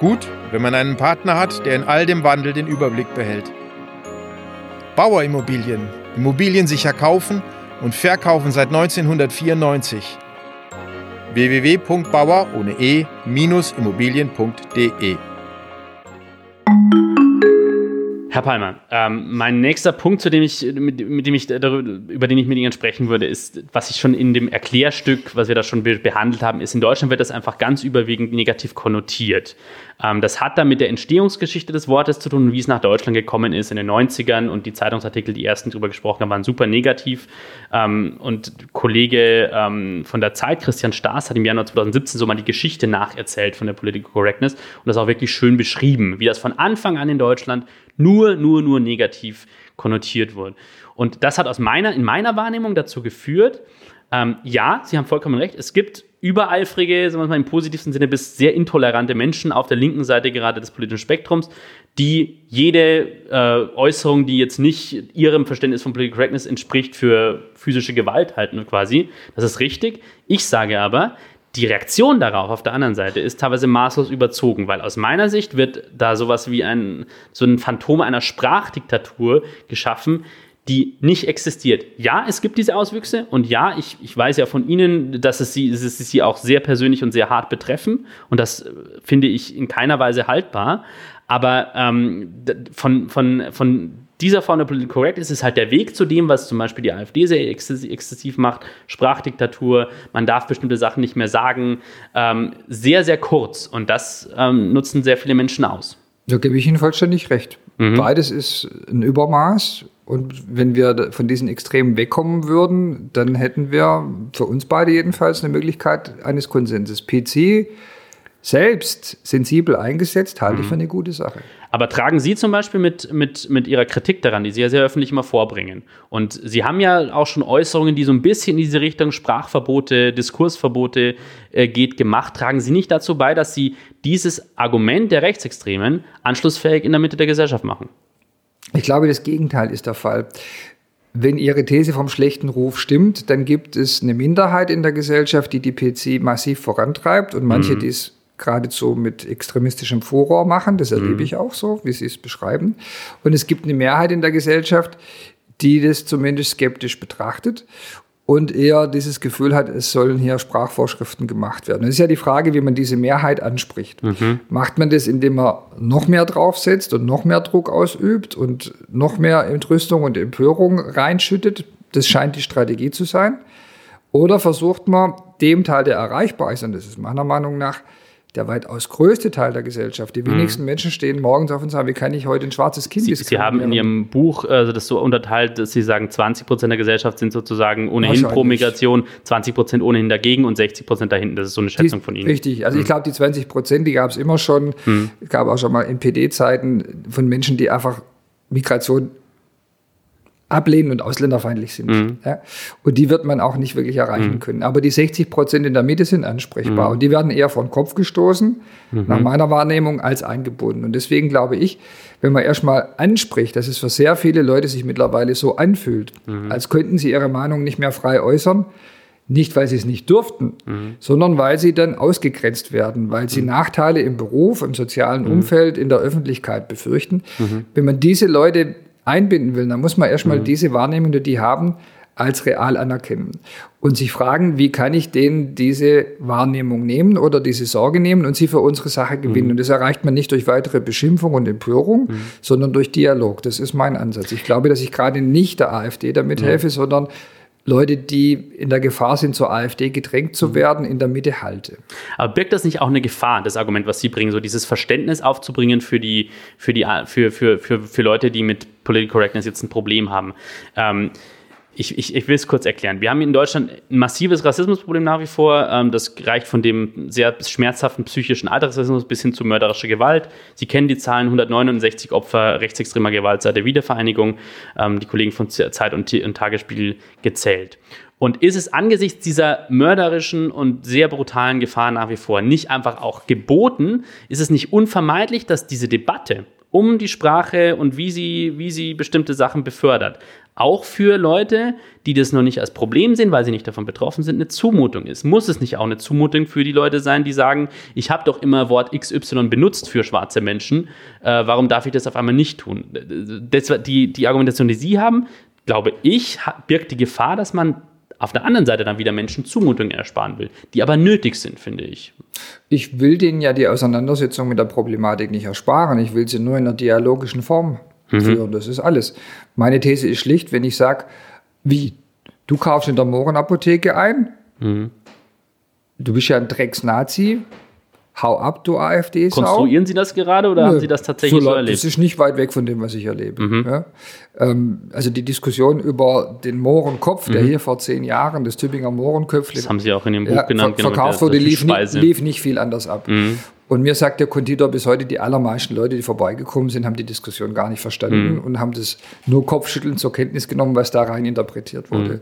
Gut, wenn man einen Partner hat, der in all dem Wandel den Überblick behält. Bauerimmobilien. Immobilien sicher kaufen und verkaufen seit 1994. www.bauer ohne e-immobilien.de Herr Palmer, ähm, mein nächster Punkt, zu dem ich, mit, mit, dem ich darüber, über den ich mit Ihnen sprechen würde, ist, was ich schon in dem Erklärstück, was wir da schon be behandelt haben, ist, in Deutschland wird das einfach ganz überwiegend negativ konnotiert. Ähm, das hat dann mit der Entstehungsgeschichte des Wortes zu tun, wie es nach Deutschland gekommen ist in den 90ern und die Zeitungsartikel, die ersten darüber gesprochen haben, waren super negativ. Ähm, und Kollege ähm, von der Zeit, Christian Staas, hat im Januar 2017 so mal die Geschichte nacherzählt von der Political Correctness und das auch wirklich schön beschrieben, wie das von Anfang an in Deutschland nur, nur, nur negativ konnotiert wurde. Und das hat aus meiner, in meiner Wahrnehmung dazu geführt, ähm, ja, Sie haben vollkommen recht, es gibt übereifrige, sagen wir mal im positivsten Sinne, bis sehr intolerante Menschen auf der linken Seite gerade des politischen Spektrums, die jede äh, Äußerung, die jetzt nicht ihrem Verständnis von Political Correctness entspricht, für physische Gewalt halten quasi. Das ist richtig. Ich sage aber, die Reaktion darauf auf der anderen Seite ist teilweise maßlos überzogen, weil aus meiner Sicht wird da sowas wie ein, so ein Phantom einer Sprachdiktatur geschaffen, die nicht existiert. Ja, es gibt diese Auswüchse und ja, ich, ich weiß ja von Ihnen, dass es, sie, dass es Sie auch sehr persönlich und sehr hart betreffen und das äh, finde ich in keiner Weise haltbar. Aber ähm, von, von, von dieser Form der Political Correct ist es halt der Weg zu dem, was zum Beispiel die AfD sehr exzessiv macht, Sprachdiktatur, man darf bestimmte Sachen nicht mehr sagen, ähm, sehr, sehr kurz. Und das ähm, nutzen sehr viele Menschen aus. Da gebe ich Ihnen vollständig recht. Mhm. Beides ist ein Übermaß. Und wenn wir von diesen Extremen wegkommen würden, dann hätten wir für uns beide jedenfalls eine Möglichkeit eines Konsenses. PC selbst sensibel eingesetzt, halte mhm. ich für eine gute Sache. Aber tragen Sie zum Beispiel mit, mit, mit Ihrer Kritik daran, die Sie ja sehr öffentlich immer vorbringen. Und Sie haben ja auch schon Äußerungen, die so ein bisschen in diese Richtung Sprachverbote, Diskursverbote äh, geht, gemacht. Tragen Sie nicht dazu bei, dass Sie dieses Argument der Rechtsextremen anschlussfähig in der Mitte der Gesellschaft machen? Ich glaube, das Gegenteil ist der Fall. Wenn Ihre These vom schlechten Ruf stimmt, dann gibt es eine Minderheit in der Gesellschaft, die die PC massiv vorantreibt und manche, mhm. die es geradezu mit extremistischem Furor machen. Das erlebe mhm. ich auch so, wie Sie es beschreiben. Und es gibt eine Mehrheit in der Gesellschaft, die das zumindest skeptisch betrachtet und eher dieses Gefühl hat, es sollen hier Sprachvorschriften gemacht werden. Es ist ja die Frage, wie man diese Mehrheit anspricht. Mhm. Macht man das, indem man noch mehr draufsetzt und noch mehr Druck ausübt und noch mehr Entrüstung und Empörung reinschüttet? Das scheint die Strategie zu sein. Oder versucht man dem Teil, der erreichbar ist, und das ist meiner Meinung nach der weitaus größte Teil der Gesellschaft. Die wenigsten mhm. Menschen stehen morgens auf und sagen, wie kann ich heute ein schwarzes Kind Sie, Sie haben in Ihrem Buch also das so unterteilt, dass Sie sagen, 20 Prozent der Gesellschaft sind sozusagen ohnehin pro Migration, 20 Prozent ohnehin dagegen und 60 Prozent dahinten. Das ist so eine Schätzung die, von Ihnen. Richtig. Also mhm. ich glaube, die 20 Prozent, die gab es immer schon. Mhm. Es gab auch schon mal in PD-Zeiten von Menschen, die einfach Migration ablehnen und ausländerfeindlich sind. Mhm. Ja? Und die wird man auch nicht wirklich erreichen mhm. können. Aber die 60 Prozent in der Mitte sind ansprechbar mhm. und die werden eher von Kopf gestoßen, mhm. nach meiner Wahrnehmung, als eingebunden. Und deswegen glaube ich, wenn man erstmal anspricht, dass es für sehr viele Leute sich mittlerweile so anfühlt, mhm. als könnten sie ihre Meinung nicht mehr frei äußern, nicht, weil sie es nicht durften, mhm. sondern weil sie dann ausgegrenzt werden, weil sie mhm. Nachteile im Beruf, im sozialen mhm. Umfeld, in der Öffentlichkeit befürchten. Mhm. Wenn man diese Leute einbinden will, dann muss man erstmal mhm. diese Wahrnehmung, die die haben, als real anerkennen und sich fragen, wie kann ich denen diese Wahrnehmung nehmen oder diese Sorge nehmen und sie für unsere Sache gewinnen. Mhm. Und das erreicht man nicht durch weitere Beschimpfung und Empörung, mhm. sondern durch Dialog. Das ist mein Ansatz. Ich glaube, dass ich gerade nicht der AfD damit mhm. helfe, sondern Leute, die in der Gefahr sind, zur AfD gedrängt zu mhm. werden, in der Mitte halte. Aber birgt das nicht auch eine Gefahr, das Argument, was Sie bringen, so dieses Verständnis aufzubringen für die, für die, für, für, für, für Leute, die mit Political Correctness jetzt ein Problem haben? Ähm, ich, ich, ich will es kurz erklären. Wir haben in Deutschland ein massives Rassismusproblem nach wie vor. Ähm, das reicht von dem sehr schmerzhaften psychischen Alltagsrassismus bis hin zu mörderischer Gewalt. Sie kennen die Zahlen, 169 Opfer rechtsextremer Gewalt seit der Wiedervereinigung. Ähm, die Kollegen von Zeit und, und Tagesspiegel gezählt. Und ist es angesichts dieser mörderischen und sehr brutalen Gefahr nach wie vor nicht einfach auch geboten, ist es nicht unvermeidlich, dass diese Debatte um die Sprache und wie sie, wie sie bestimmte Sachen befördert, auch für Leute, die das noch nicht als Problem sehen, weil sie nicht davon betroffen sind, eine Zumutung ist. Muss es nicht auch eine Zumutung für die Leute sein, die sagen, ich habe doch immer Wort XY benutzt für schwarze Menschen, äh, warum darf ich das auf einmal nicht tun? Das, die, die Argumentation, die Sie haben, glaube ich, birgt die Gefahr, dass man auf der anderen Seite dann wieder Menschen Zumutungen ersparen will, die aber nötig sind, finde ich. Ich will denen ja die Auseinandersetzung mit der Problematik nicht ersparen. Ich will sie nur in einer dialogischen Form. Führen. Das ist alles. Meine These ist schlicht, wenn ich sage, wie, du kaufst in der Mohrenapotheke ein, mhm. du bist ja ein Drecks-Nazi, hau ab, du AfD. -Sau. Konstruieren Sie das gerade oder Nö, haben Sie das tatsächlich so, so, erlebt? Das ist nicht weit weg von dem, was ich erlebe. Mhm. Ja? Ähm, also die Diskussion über den Mohrenkopf, mhm. der hier vor zehn Jahren, das Tübinger Mohrenköpfle. Das haben Sie auch in Ihrem Buch ja, genannt. Ver genau, verkauft wurde, lief, lief, nicht viel anders ab. Und mir sagt der Konditor bis heute, die allermeisten Leute, die vorbeigekommen sind, haben die Diskussion gar nicht verstanden mhm. und haben das nur kopfschüttelnd zur Kenntnis genommen, was da rein interpretiert wurde. Mhm.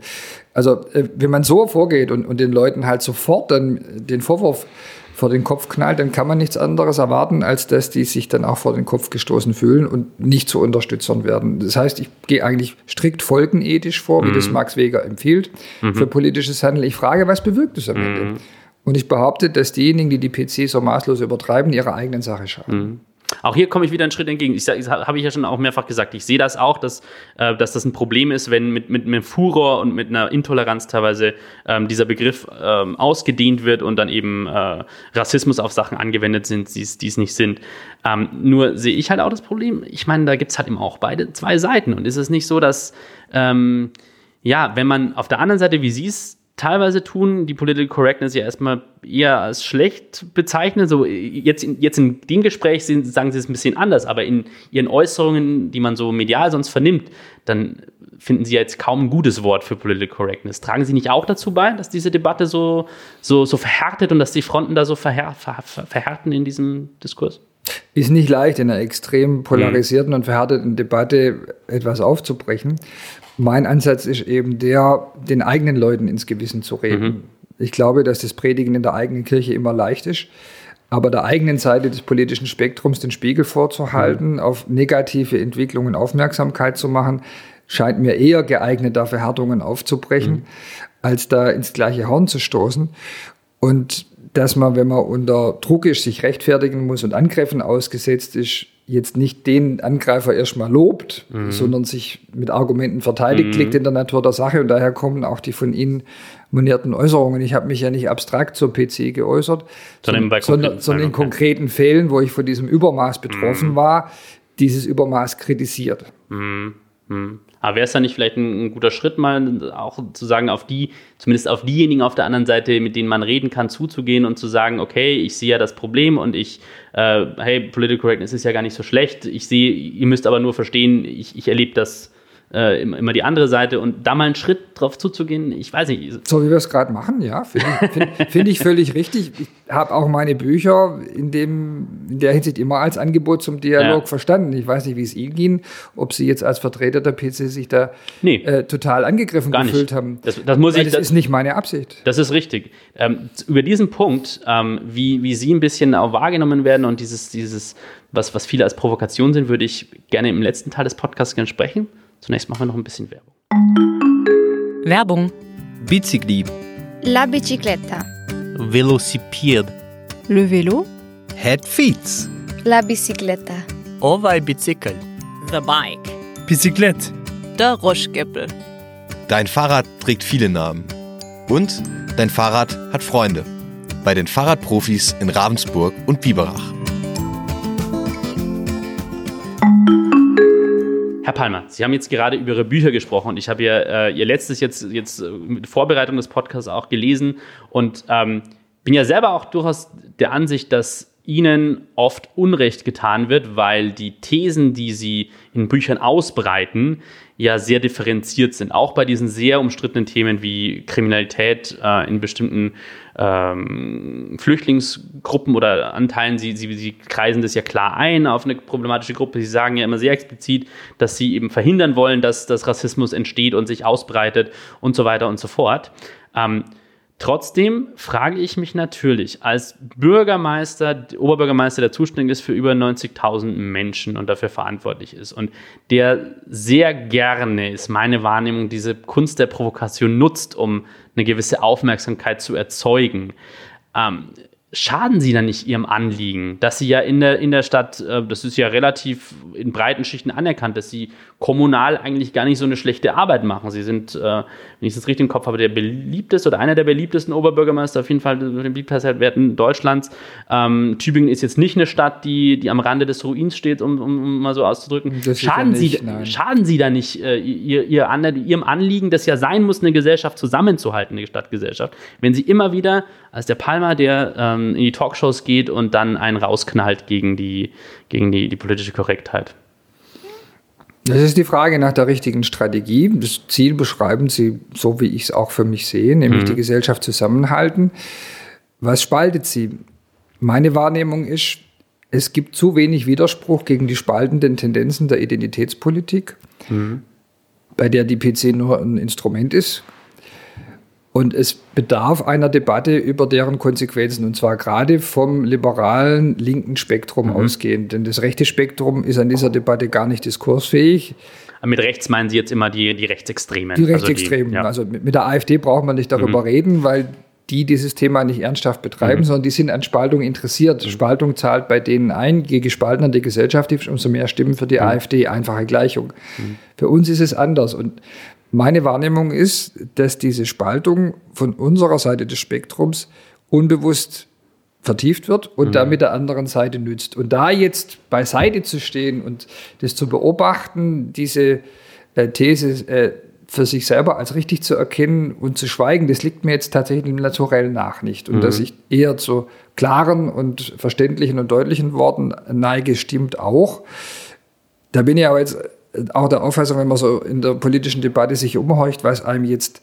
Also, äh, wenn man so vorgeht und, und den Leuten halt sofort dann den Vorwurf vor den Kopf knallt, dann kann man nichts anderes erwarten, als dass die sich dann auch vor den Kopf gestoßen fühlen und nicht zu Unterstützern werden. Das heißt, ich gehe eigentlich strikt folgenethisch vor, wie mhm. das Max Weger empfiehlt, mhm. für politisches Handeln. Ich frage, was bewirkt es am mhm. Und ich behaupte, dass diejenigen, die die PC so maßlos übertreiben, ihrer eigenen Sache schaden. Mhm. Auch hier komme ich wieder einen Schritt entgegen. Ich, ich habe ich ja schon auch mehrfach gesagt. Ich sehe das auch, dass, äh, dass das ein Problem ist, wenn mit, mit, mit Furor und mit einer Intoleranz teilweise ähm, dieser Begriff ähm, ausgedehnt wird und dann eben äh, Rassismus auf Sachen angewendet sind, die es nicht sind. Ähm, nur sehe ich halt auch das Problem. Ich meine, da gibt es halt eben auch beide zwei Seiten. Und ist es nicht so, dass ähm, ja, wenn man auf der anderen Seite, wie Sie es teilweise tun, die Political Correctness ja erstmal eher als schlecht bezeichnen. So jetzt, jetzt in dem Gespräch sind, sagen sie es ein bisschen anders, aber in ihren Äußerungen, die man so medial sonst vernimmt, dann finden sie jetzt kaum ein gutes Wort für Political Correctness. Tragen sie nicht auch dazu bei, dass diese Debatte so, so, so verhärtet und dass die Fronten da so verhär, ver, ver, verhärten in diesem Diskurs? Ist nicht leicht, in einer extrem polarisierten mhm. und verhärteten Debatte etwas aufzubrechen. Mein Ansatz ist eben der, den eigenen Leuten ins Gewissen zu reden. Mhm. Ich glaube, dass das Predigen in der eigenen Kirche immer leicht ist. Aber der eigenen Seite des politischen Spektrums den Spiegel vorzuhalten, mhm. auf negative Entwicklungen Aufmerksamkeit zu machen, scheint mir eher geeignet, da Verhärtungen aufzubrechen, mhm. als da ins gleiche Horn zu stoßen. Und dass man, wenn man unter Druck ist, sich rechtfertigen muss und Angriffen ausgesetzt ist, jetzt nicht den Angreifer erstmal lobt, mhm. sondern sich mit Argumenten verteidigt, mhm. liegt in der Natur der Sache und daher kommen auch die von Ihnen monierten Äußerungen. Ich habe mich ja nicht abstrakt zur PC geäußert, sondern, sondern, sondern in konkreten Fällen, wo ich von diesem Übermaß betroffen mhm. war, dieses Übermaß kritisiert. Mhm. Mhm. Aber wäre es dann nicht vielleicht ein, ein, guter Schritt, mal auch zu sagen, auf die, zumindest auf diejenigen auf der anderen Seite, mit denen man reden kann, zuzugehen und zu sagen, okay, ich sehe ja das Problem und ich, äh, hey, Political Correctness ist ja gar nicht so schlecht. Ich sehe, ihr müsst aber nur verstehen, ich, ich erlebe das äh, immer die andere Seite und da mal einen Schritt drauf zuzugehen, ich weiß nicht. So wie wir es gerade machen, ja, finde ich, find, find ich völlig richtig. Ich habe auch meine Bücher in, dem, in der Hinsicht immer als Angebot zum Dialog ja. verstanden. Ich weiß nicht, wie es Ihnen ging, ob Sie jetzt als Vertreter der PC sich da nee, äh, total angegriffen gefühlt nicht. haben. Das, das muss ich, das, das, ist nicht meine Absicht. Das ist richtig. Ähm, über diesen Punkt, ähm, wie, wie Sie ein bisschen auch wahrgenommen werden und dieses, dieses was, was viele als Provokation sind, würde ich gerne im letzten Teil des Podcasts gerne sprechen. Zunächst machen wir noch ein bisschen Werbung. Werbung. Bicicli. La bicicletta. Velocipede. Le vélo. Head feet. La bicicletta. Ovai bicycle. The bike. Bicyclette. Der Roschgeppel. Dein Fahrrad trägt viele Namen. Und dein Fahrrad hat Freunde. Bei den Fahrradprofis in Ravensburg und Biberach. Herr Palmer, Sie haben jetzt gerade über Ihre Bücher gesprochen. Und ich habe ja äh, Ihr letztes jetzt, jetzt äh, mit Vorbereitung des Podcasts auch gelesen. Und ähm, bin ja selber auch durchaus der Ansicht, dass ihnen oft Unrecht getan wird, weil die Thesen, die sie in Büchern ausbreiten, ja sehr differenziert sind. Auch bei diesen sehr umstrittenen Themen wie Kriminalität äh, in bestimmten ähm, Flüchtlingsgruppen oder Anteilen. Sie, sie, sie kreisen das ja klar ein auf eine problematische Gruppe. Sie sagen ja immer sehr explizit, dass sie eben verhindern wollen, dass, dass Rassismus entsteht und sich ausbreitet und so weiter und so fort. Ähm, Trotzdem frage ich mich natürlich als Bürgermeister, Oberbürgermeister, der zuständig ist für über 90.000 Menschen und dafür verantwortlich ist und der sehr gerne, ist meine Wahrnehmung, diese Kunst der Provokation nutzt, um eine gewisse Aufmerksamkeit zu erzeugen. Ähm, schaden sie dann nicht ihrem Anliegen, dass sie ja in der, in der Stadt, äh, das ist ja relativ in breiten Schichten anerkannt, dass sie kommunal eigentlich gar nicht so eine schlechte Arbeit machen. Sie sind, äh, wenn ich das richtig im Kopf habe, der beliebteste oder einer der beliebtesten Oberbürgermeister, auf jeden Fall den Beliebtheitswerten Deutschlands. Ähm, Tübingen ist jetzt nicht eine Stadt, die, die am Rande des Ruins steht, um, um, mal so auszudrücken. Schaden, nicht, sie, schaden Sie da nicht äh, ihr, ihr, Ihrem Anliegen, das ja sein muss, eine Gesellschaft zusammenzuhalten, eine Stadtgesellschaft, wenn Sie immer wieder als der Palmer, der ähm, in die Talkshows geht und dann einen rausknallt gegen die, gegen die, die politische Korrektheit? Das ist die Frage nach der richtigen Strategie. Das Ziel beschreiben Sie so, wie ich es auch für mich sehe, nämlich mhm. die Gesellschaft zusammenhalten. Was spaltet sie? Meine Wahrnehmung ist, es gibt zu wenig Widerspruch gegen die spaltenden Tendenzen der Identitätspolitik, mhm. bei der die PC nur ein Instrument ist. Und es bedarf einer Debatte über deren Konsequenzen, und zwar gerade vom liberalen linken Spektrum mhm. ausgehend. Denn das rechte Spektrum ist an dieser Debatte gar nicht diskursfähig. Mit rechts meinen Sie jetzt immer die, die Rechtsextremen? Die Rechtsextremen. Also, die, ja. also mit der AfD braucht man nicht darüber mhm. reden, weil die dieses Thema nicht ernsthaft betreiben, mhm. sondern die sind an Spaltung interessiert. Mhm. Spaltung zahlt bei denen ein. Je gespaltener die Gesellschaft ist, umso mehr Stimmen für die mhm. AfD. Einfache Gleichung. Mhm. Für uns ist es anders. Und meine Wahrnehmung ist, dass diese Spaltung von unserer Seite des Spektrums unbewusst vertieft wird und mhm. damit der anderen Seite nützt. Und da jetzt beiseite zu stehen und das zu beobachten, diese äh, These äh, für sich selber als richtig zu erkennen und zu schweigen, das liegt mir jetzt tatsächlich naturell nach nicht. Und mhm. dass ich eher zu klaren und verständlichen und deutlichen Worten neige, stimmt auch. Da bin ich aber jetzt auch der Auffassung, wenn man so in der politischen Debatte sich umhorcht, was einem jetzt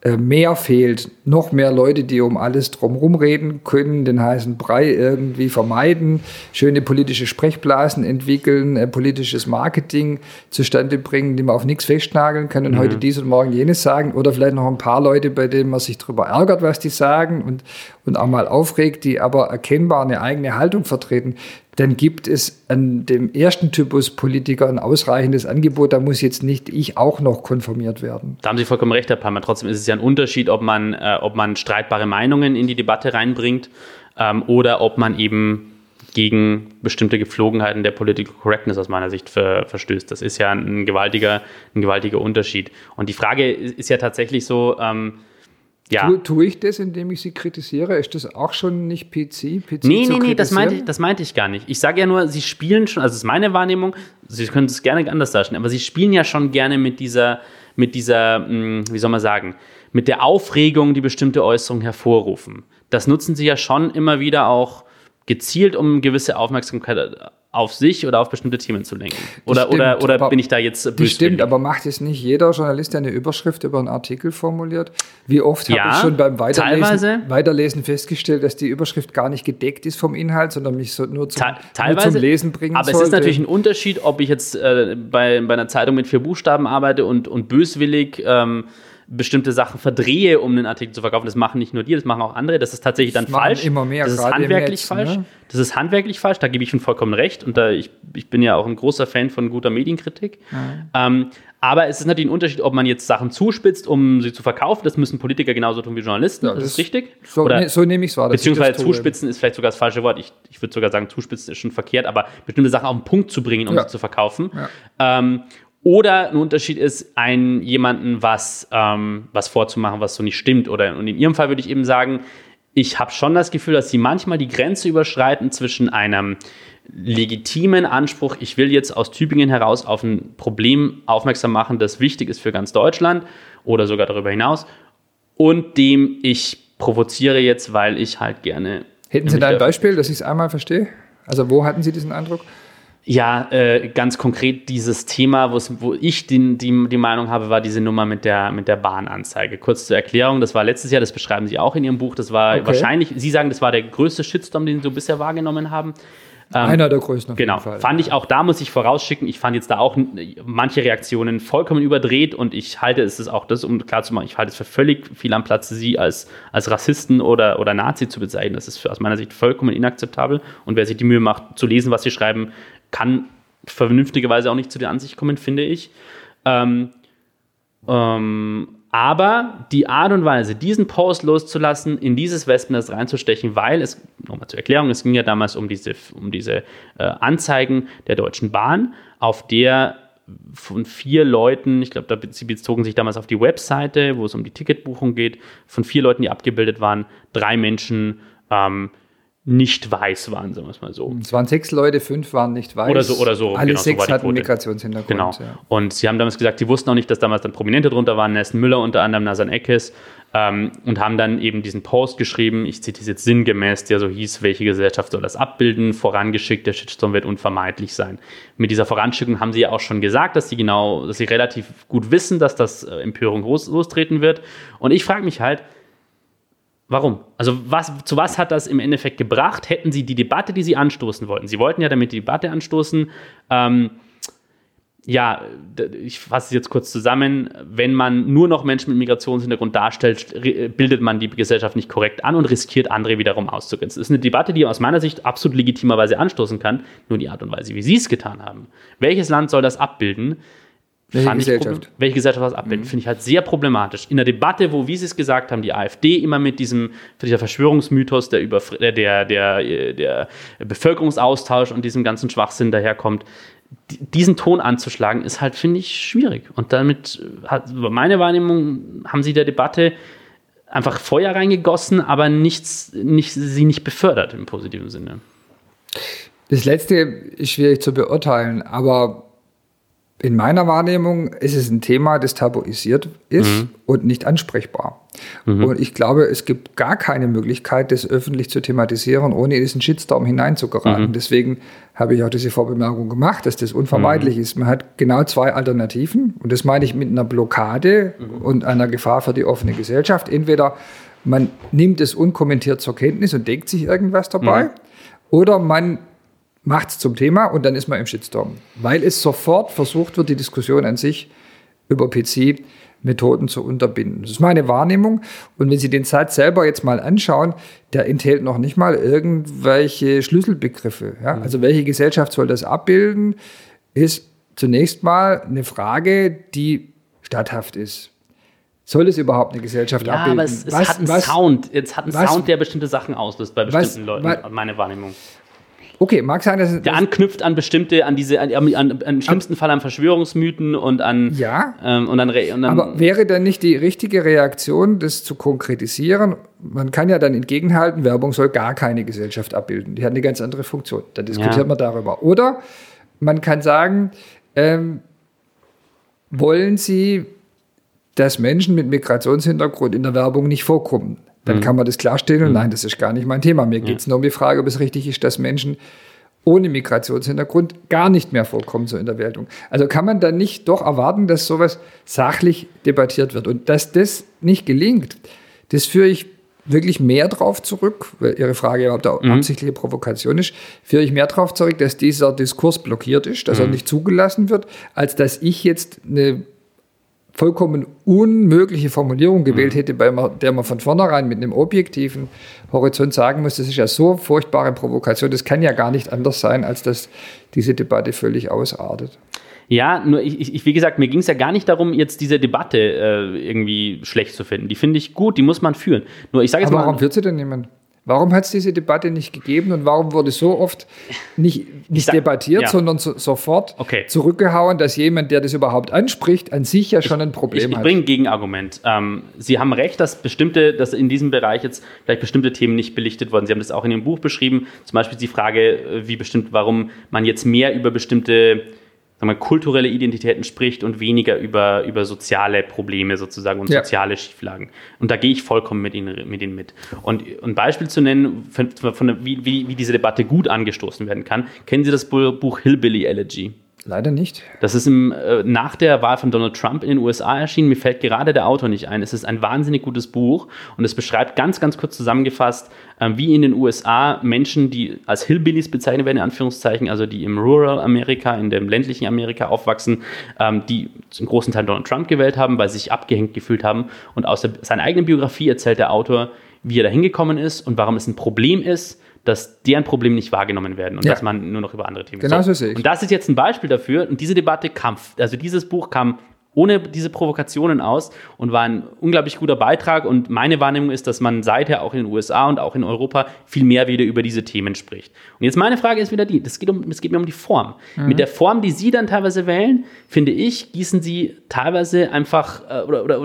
äh, mehr fehlt, noch mehr Leute, die um alles drumherum reden können, den heißen Brei irgendwie vermeiden, schöne politische Sprechblasen entwickeln, äh, politisches Marketing zustande bringen, die man auf nichts festnageln kann und mhm. heute dies und morgen jenes sagen oder vielleicht noch ein paar Leute, bei denen man sich darüber ärgert, was die sagen und, und auch mal aufregt, die aber erkennbar eine eigene Haltung vertreten dann gibt es an dem ersten Typus Politiker ein ausreichendes Angebot. Da muss jetzt nicht ich auch noch konformiert werden. Da haben Sie vollkommen recht, Herr Palmer. Trotzdem ist es ja ein Unterschied, ob man, äh, ob man streitbare Meinungen in die Debatte reinbringt ähm, oder ob man eben gegen bestimmte Gepflogenheiten der Political Correctness aus meiner Sicht ver verstößt. Das ist ja ein gewaltiger, ein gewaltiger Unterschied. Und die Frage ist ja tatsächlich so, ähm, ja. Tue, tue, ich das, indem ich sie kritisiere? Ist das auch schon nicht PC? PC nee, nee, nee, das meinte, ich, das meinte ich gar nicht. Ich sage ja nur, sie spielen schon, also das ist meine Wahrnehmung, Sie können es gerne anders darstellen, aber sie spielen ja schon gerne mit dieser, mit dieser, hm, wie soll man sagen, mit der Aufregung, die bestimmte Äußerungen hervorrufen. Das nutzen sie ja schon immer wieder auch gezielt, um gewisse Aufmerksamkeit auf sich oder auf bestimmte Themen zu lenken. Oder, stimmt, oder, oder bin ich da jetzt böswillig? Stimmt, aber macht es nicht jeder Journalist, der eine Überschrift über einen Artikel formuliert? Wie oft ja, habe ich schon beim Weiterlesen, Weiterlesen, festgestellt, dass die Überschrift gar nicht gedeckt ist vom Inhalt, sondern mich so nur, zum, teilweise, nur zum Lesen bringen Aber sollte. es ist natürlich ein Unterschied, ob ich jetzt äh, bei, bei einer Zeitung mit vier Buchstaben arbeite und, und böswillig ähm, bestimmte Sachen verdrehe, um einen Artikel zu verkaufen. Das machen nicht nur die, das machen auch andere. Das ist tatsächlich dann das falsch. Immer mehr, das ist handwerklich Netz, falsch. Ne? Das ist handwerklich falsch, da gebe ich schon vollkommen recht. Und da, ich, ich bin ja auch ein großer Fan von guter Medienkritik. Ähm, aber es ist natürlich ein Unterschied, ob man jetzt Sachen zuspitzt, um sie zu verkaufen. Das müssen Politiker genauso tun wie Journalisten. Ja, das, das, ist richtig. So, Oder, ne, so nehme ich es wahr. Beziehungsweise zuspitzen ist vielleicht sogar das falsche Wort. Ich, ich würde sogar sagen, zuspitzen ist schon verkehrt, aber bestimmte Sachen auf den Punkt zu bringen, um ja. sie zu verkaufen. Ja. Ähm, oder ein Unterschied ist, einen jemanden was, ähm, was vorzumachen, was so nicht stimmt. Oder und in Ihrem Fall würde ich eben sagen, ich habe schon das Gefühl, dass Sie manchmal die Grenze überschreiten zwischen einem legitimen Anspruch, ich will jetzt aus Tübingen heraus auf ein Problem aufmerksam machen, das wichtig ist für ganz Deutschland oder sogar darüber hinaus, und dem ich provoziere jetzt, weil ich halt gerne Hätten Sie da ein Beispiel, dass ich es einmal verstehe? Also wo hatten Sie diesen Eindruck? Ja, äh, ganz konkret dieses Thema, wo ich die, die, die Meinung habe, war diese Nummer mit der, mit der Bahnanzeige. Kurz zur Erklärung, das war letztes Jahr, das beschreiben Sie auch in Ihrem Buch, das war okay. wahrscheinlich, Sie sagen, das war der größte Shitstorm, den Sie so bisher wahrgenommen haben. Ähm, Einer der größten. Genau. Fand ich auch da, muss ich vorausschicken, ich fand jetzt da auch manche Reaktionen vollkommen überdreht und ich halte es ist auch das, um klar zu machen, ich halte es für völlig viel am Platz, sie als, als Rassisten oder, oder Nazi zu bezeichnen. Das ist für, aus meiner Sicht vollkommen inakzeptabel. Und wer sich die Mühe macht, zu lesen, was sie schreiben, kann vernünftigerweise auch nicht zu der Ansicht kommen, finde ich. Ähm, ähm, aber die Art und Weise, diesen Post loszulassen, in dieses Wespennest reinzustechen, weil es, nochmal zur Erklärung, es ging ja damals um diese, um diese äh, Anzeigen der Deutschen Bahn, auf der von vier Leuten, ich glaube, sie bezogen sich damals auf die Webseite, wo es um die Ticketbuchung geht, von vier Leuten, die abgebildet waren, drei Menschen ähm, nicht weiß waren, sagen wir es mal so. Es waren sechs Leute, fünf waren nicht weiß. Oder so, oder so. Alle genau, sechs so hatten Migrationshintergrund. Genau. Ja. Und sie haben damals gesagt, sie wussten auch nicht, dass damals dann Prominente drunter waren, Nelson Müller unter anderem, Nasan Eckes, ähm, und haben dann eben diesen Post geschrieben, ich zitiere es jetzt sinngemäß, der so hieß, welche Gesellschaft soll das abbilden, vorangeschickt, der Shitstorm wird unvermeidlich sein. Mit dieser Voranschickung haben sie ja auch schon gesagt, dass sie genau, dass sie relativ gut wissen, dass das äh, Empörung lostreten wird. Und ich frage mich halt, Warum? Also was, zu was hat das im Endeffekt gebracht? Hätten Sie die Debatte, die Sie anstoßen wollten, Sie wollten ja damit die Debatte anstoßen, ähm, ja, ich fasse es jetzt kurz zusammen, wenn man nur noch Menschen mit Migrationshintergrund darstellt, bildet man die Gesellschaft nicht korrekt an und riskiert andere wiederum auszugrenzen. Das ist eine Debatte, die aus meiner Sicht absolut legitimerweise anstoßen kann, nur die Art und Weise, wie Sie es getan haben. Welches Land soll das abbilden? Welche Gesellschaft? welche Gesellschaft das abbildet, mhm. finde ich halt sehr problematisch. In der Debatte, wo, wie Sie es gesagt haben, die AfD immer mit diesem dieser Verschwörungsmythos, der, über, der, der, der, der Bevölkerungsaustausch und diesem ganzen Schwachsinn daherkommt, diesen Ton anzuschlagen, ist halt, finde ich, schwierig. Und damit, hat, meine Wahrnehmung, haben Sie der Debatte einfach Feuer reingegossen, aber nichts, nicht, sie nicht befördert im positiven Sinne. Das letzte ist schwierig zu beurteilen, aber in meiner Wahrnehmung ist es ein Thema, das tabuisiert ist mhm. und nicht ansprechbar. Mhm. Und ich glaube, es gibt gar keine Möglichkeit, das öffentlich zu thematisieren, ohne in diesen Shitstorm hineinzugeraten. Mhm. Deswegen habe ich auch diese Vorbemerkung gemacht, dass das unvermeidlich mhm. ist. Man hat genau zwei Alternativen. Und das meine ich mit einer Blockade mhm. und einer Gefahr für die offene Gesellschaft. Entweder man nimmt es unkommentiert zur Kenntnis und denkt sich irgendwas dabei. Mhm. Oder man macht es zum Thema und dann ist man im Shitstorm. Weil es sofort versucht wird, die Diskussion an sich über PC Methoden zu unterbinden. Das ist meine Wahrnehmung. Und wenn Sie den Satz selber jetzt mal anschauen, der enthält noch nicht mal irgendwelche Schlüsselbegriffe. Ja? Mhm. Also welche Gesellschaft soll das abbilden, ist zunächst mal eine Frage, die statthaft ist. Soll es überhaupt eine Gesellschaft ja, abbilden? Aber es, es was, hat einen was, Sound. Es hat einen was, Sound, der bestimmte Sachen auslöst bei bestimmten Leuten, meine Wahrnehmung. Okay, mag sein, dass der anknüpft an bestimmte, an diese, an, an, an, an schlimmsten Fall an Verschwörungsmythen und an ja. Ähm, und, dann, und dann Aber wäre dann nicht die richtige Reaktion, das zu konkretisieren? Man kann ja dann entgegenhalten, Werbung soll gar keine Gesellschaft abbilden. Die hat eine ganz andere Funktion. Dann diskutiert ja. man darüber. Oder man kann sagen, ähm, wollen Sie, dass Menschen mit Migrationshintergrund in der Werbung nicht vorkommen? Dann mhm. kann man das klarstellen und mhm. nein, das ist gar nicht mein Thema. Mir geht es nur um die Frage, ob es richtig ist, dass Menschen ohne Migrationshintergrund gar nicht mehr vorkommen so in der Wertung. Also kann man dann nicht doch erwarten, dass sowas sachlich debattiert wird. Und dass das nicht gelingt, das führe ich wirklich mehr drauf zurück, weil Ihre Frage ja eine mhm. absichtliche Provokation ist, führe ich mehr darauf zurück, dass dieser Diskurs blockiert ist, dass mhm. er nicht zugelassen wird, als dass ich jetzt eine vollkommen unmögliche Formulierung gewählt mhm. hätte, bei der man von vornherein mit einem objektiven Horizont sagen muss, das ist ja so furchtbare Provokation, das kann ja gar nicht anders sein, als dass diese Debatte völlig ausartet. Ja, nur ich, ich wie gesagt, mir ging es ja gar nicht darum, jetzt diese Debatte äh, irgendwie schlecht zu finden. Die finde ich gut, die muss man führen. Nur ich sage jetzt Aber mal. Warum führt sie denn niemand? Warum hat es diese Debatte nicht gegeben und warum wurde so oft nicht, nicht sag, debattiert, ja. sondern so, sofort okay. zurückgehauen, dass jemand, der das überhaupt anspricht, an sich ja schon ein Problem ich, ich hat? Ich bringe ein Gegenargument. Ähm, Sie haben recht, dass bestimmte, dass in diesem Bereich jetzt vielleicht bestimmte Themen nicht belichtet wurden. Sie haben das auch in Ihrem Buch beschrieben. Zum Beispiel die Frage, äh, wie bestimmt, warum man jetzt mehr über bestimmte sagen wir, kulturelle Identitäten spricht und weniger über, über soziale Probleme sozusagen und ja. soziale Schieflagen. Und da gehe ich vollkommen mit Ihnen, mit Ihnen mit. Und ein Beispiel zu nennen, von, von, wie, wie, wie diese Debatte gut angestoßen werden kann, kennen Sie das Buch Hillbilly Elegy? Leider nicht. Das ist im, äh, nach der Wahl von Donald Trump in den USA erschienen. Mir fällt gerade der Autor nicht ein. Es ist ein wahnsinnig gutes Buch und es beschreibt ganz, ganz kurz zusammengefasst, äh, wie in den USA Menschen, die als Hillbillies bezeichnet werden, in Anführungszeichen, also die im Rural Amerika, in dem ländlichen Amerika aufwachsen, ähm, die zum großen Teil Donald Trump gewählt haben, weil sie sich abgehängt gefühlt haben. Und aus der, seiner eigenen Biografie erzählt der Autor, wie er da hingekommen ist und warum es ein Problem ist, dass deren Probleme nicht wahrgenommen werden und ja. dass man nur noch über andere Themen Genau so sehe ich. Und das ist jetzt ein Beispiel dafür. Und diese Debatte kam, also dieses Buch kam ohne diese Provokationen aus und war ein unglaublich guter Beitrag. Und meine Wahrnehmung ist, dass man seither auch in den USA und auch in Europa viel mehr wieder über diese Themen spricht. Und jetzt meine Frage ist wieder die, das geht, um, das geht mir um die Form. Mhm. Mit der Form, die Sie dann teilweise wählen, finde ich, gießen Sie teilweise einfach, äh, oder, oder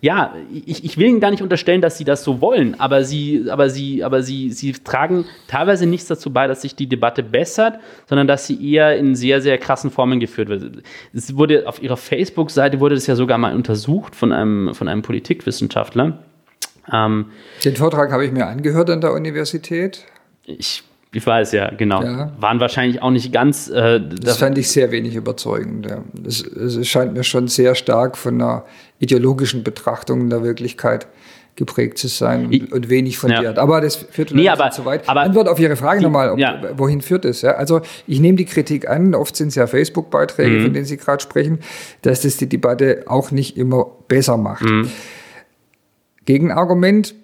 ja, ich, ich will Ihnen gar nicht unterstellen, dass Sie das so wollen, aber Sie, aber Sie, aber Sie, Sie tragen teilweise nichts dazu bei, dass sich die Debatte bessert, sondern dass sie eher in sehr, sehr krassen Formen geführt wird. Es wurde auf Ihrer Facebook-Seite wurde das ja sogar mal untersucht von einem, von einem Politikwissenschaftler. Ähm, Den Vortrag habe ich mir angehört an der Universität. Ich ich weiß, ja, genau. Ja. Waren wahrscheinlich auch nicht ganz. Äh, das fand ich sehr wenig überzeugend. Ja. Es, es scheint mir schon sehr stark von einer ideologischen Betrachtung der Wirklichkeit geprägt zu sein und, ich, und wenig fundiert. Ja. Aber das führt nee, aber, zu weit. Aber Antwort auf Ihre Frage nochmal, ja. wohin führt es? Ja? Also ich nehme die Kritik an, oft sind es ja Facebook-Beiträge, mhm. von denen Sie gerade sprechen, dass das die Debatte auch nicht immer besser macht. Mhm. Gegenargument,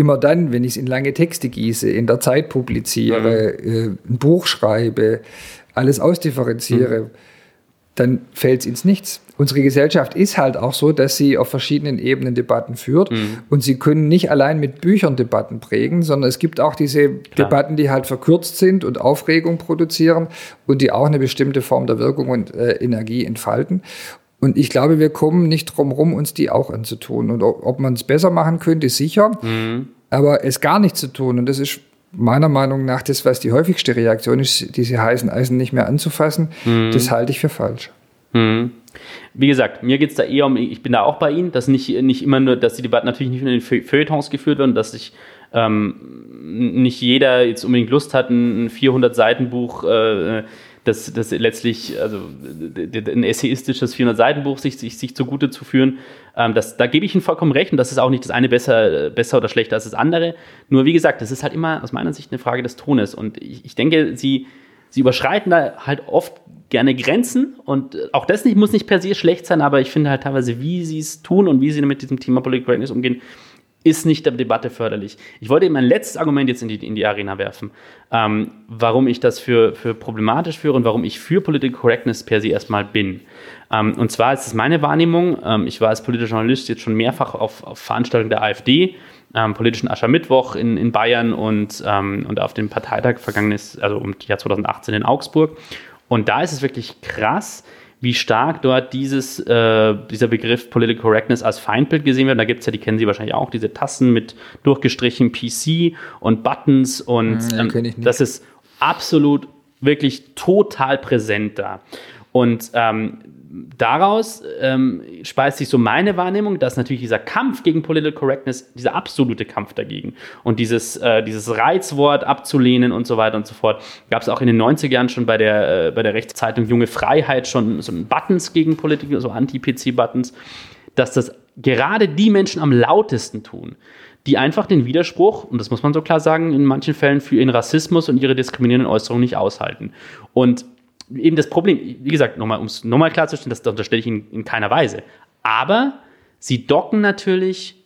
immer dann, wenn ich es in lange Texte gieße, in der Zeit publiziere, mhm. äh, ein Buch schreibe, alles ausdifferenziere, mhm. dann fällt es ins Nichts. Unsere Gesellschaft ist halt auch so, dass sie auf verschiedenen Ebenen Debatten führt mhm. und sie können nicht allein mit Büchern Debatten prägen, sondern es gibt auch diese Klar. Debatten, die halt verkürzt sind und Aufregung produzieren und die auch eine bestimmte Form der Wirkung und äh, Energie entfalten. Und ich glaube, wir kommen nicht drum rum, uns die auch anzutun. Und ob man es besser machen könnte, sicher. Mhm. Aber es gar nicht zu tun, und das ist meiner Meinung nach das, was die häufigste Reaktion ist, diese heißen Eisen nicht mehr anzufassen, mhm. das halte ich für falsch. Mhm. Wie gesagt, mir geht es da eher um, ich bin da auch bei Ihnen, dass nicht, nicht immer nur, dass die Debatten natürlich nicht nur in den Feuilletons geführt werden, dass sich ähm, nicht jeder jetzt unbedingt Lust hat, ein 400-Seiten-Buch äh, das, das letztlich, also ein essayistisches 400-Seiten-Buch sich, sich, sich zugute zu führen, ähm, das, da gebe ich Ihnen vollkommen recht und das ist auch nicht das eine besser, besser oder schlechter als das andere. Nur wie gesagt, das ist halt immer aus meiner Sicht eine Frage des Tones und ich, ich denke, Sie, Sie überschreiten da halt oft gerne Grenzen und auch das nicht, muss nicht per se schlecht sein, aber ich finde halt teilweise, wie Sie es tun und wie Sie mit diesem Thema Political Correctness umgehen, ist nicht der Debatte förderlich. Ich wollte eben ein letztes Argument jetzt in die, in die Arena werfen, ähm, warum ich das für, für problematisch führe und warum ich für Political Correctness per se erstmal bin. Ähm, und zwar ist es meine Wahrnehmung, ähm, ich war als politischer Journalist jetzt schon mehrfach auf, auf Veranstaltungen der AfD, ähm, politischen Aschermittwoch in, in Bayern und, ähm, und auf dem Parteitag vergangenes, also im Jahr 2018 in Augsburg. Und da ist es wirklich krass, wie stark dort dieses, äh, dieser Begriff Political Correctness als Feindbild gesehen wird. Da gibt es ja, die kennen Sie wahrscheinlich auch, diese Tassen mit durchgestrichen PC und Buttons und hm, ähm, das ist absolut wirklich total präsent da. Und ähm, daraus ähm, speist sich so meine Wahrnehmung, dass natürlich dieser Kampf gegen Political Correctness, dieser absolute Kampf dagegen und dieses, äh, dieses Reizwort abzulehnen und so weiter und so fort, gab es auch in den 90er Jahren schon bei der, äh, der Rechtszeitung Junge Freiheit schon so Buttons gegen Politiker, so Anti-PC-Buttons, dass das gerade die Menschen am lautesten tun, die einfach den Widerspruch, und das muss man so klar sagen, in manchen Fällen für ihren Rassismus und ihre diskriminierenden Äußerungen nicht aushalten. Und eben das Problem, wie gesagt, nochmal, um es nochmal klarzustellen, das unterstelle ich Ihnen in keiner Weise. Aber sie docken natürlich,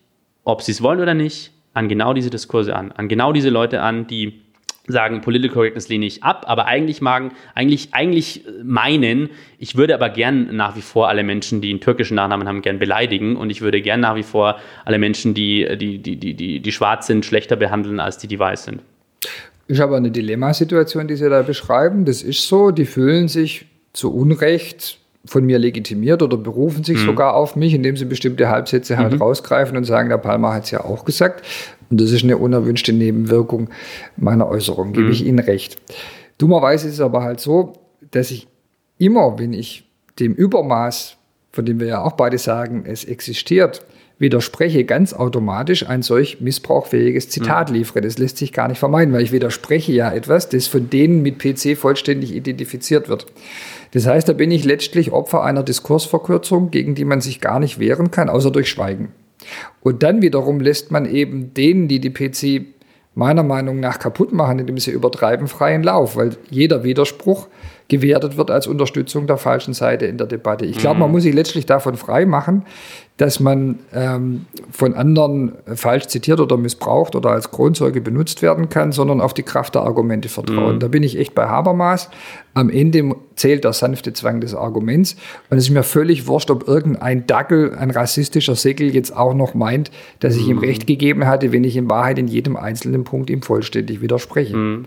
ob sie es wollen oder nicht, an genau diese Diskurse an, an genau diese Leute an, die sagen, Political Correctness lehne ich ab, aber eigentlich magen, eigentlich, eigentlich meinen, ich würde aber gern nach wie vor alle Menschen, die einen türkischen Nachnamen haben, gern beleidigen und ich würde gern nach wie vor alle Menschen, die, die, die, die, die, die schwarz sind, schlechter behandeln, als die, die weiß sind ist aber eine Dilemmasituation, die Sie da beschreiben. Das ist so, die fühlen sich zu Unrecht von mir legitimiert oder berufen sich mhm. sogar auf mich, indem sie bestimmte Halbsätze halt mhm. rausgreifen und sagen, der Palmer hat es ja auch gesagt. Und das ist eine unerwünschte Nebenwirkung meiner Äußerung, gebe mhm. ich Ihnen recht. Dummerweise ist es aber halt so, dass ich immer, wenn ich dem Übermaß, von dem wir ja auch beide sagen, es existiert, widerspreche, ganz automatisch ein solch missbrauchfähiges Zitat mhm. liefere. Das lässt sich gar nicht vermeiden, weil ich widerspreche ja etwas, das von denen mit PC vollständig identifiziert wird. Das heißt, da bin ich letztlich Opfer einer Diskursverkürzung, gegen die man sich gar nicht wehren kann, außer durch Schweigen. Und dann wiederum lässt man eben denen, die die PC meiner Meinung nach kaputt machen, indem sie übertreiben, freien Lauf, weil jeder Widerspruch gewertet wird als Unterstützung der falschen Seite in der Debatte. Ich glaube, man muss sich letztlich davon frei machen, dass man ähm, von anderen falsch zitiert oder missbraucht oder als Kronzeuge benutzt werden kann, sondern auf die Kraft der Argumente vertrauen. Mhm. Da bin ich echt bei Habermas. Am Ende zählt der sanfte Zwang des Arguments. Und es ist mir völlig wurscht, ob irgendein Dackel, ein rassistischer Säckel jetzt auch noch meint, dass ich mhm. ihm Recht gegeben hatte, wenn ich in Wahrheit in jedem einzelnen Punkt ihm vollständig widerspreche. Mhm.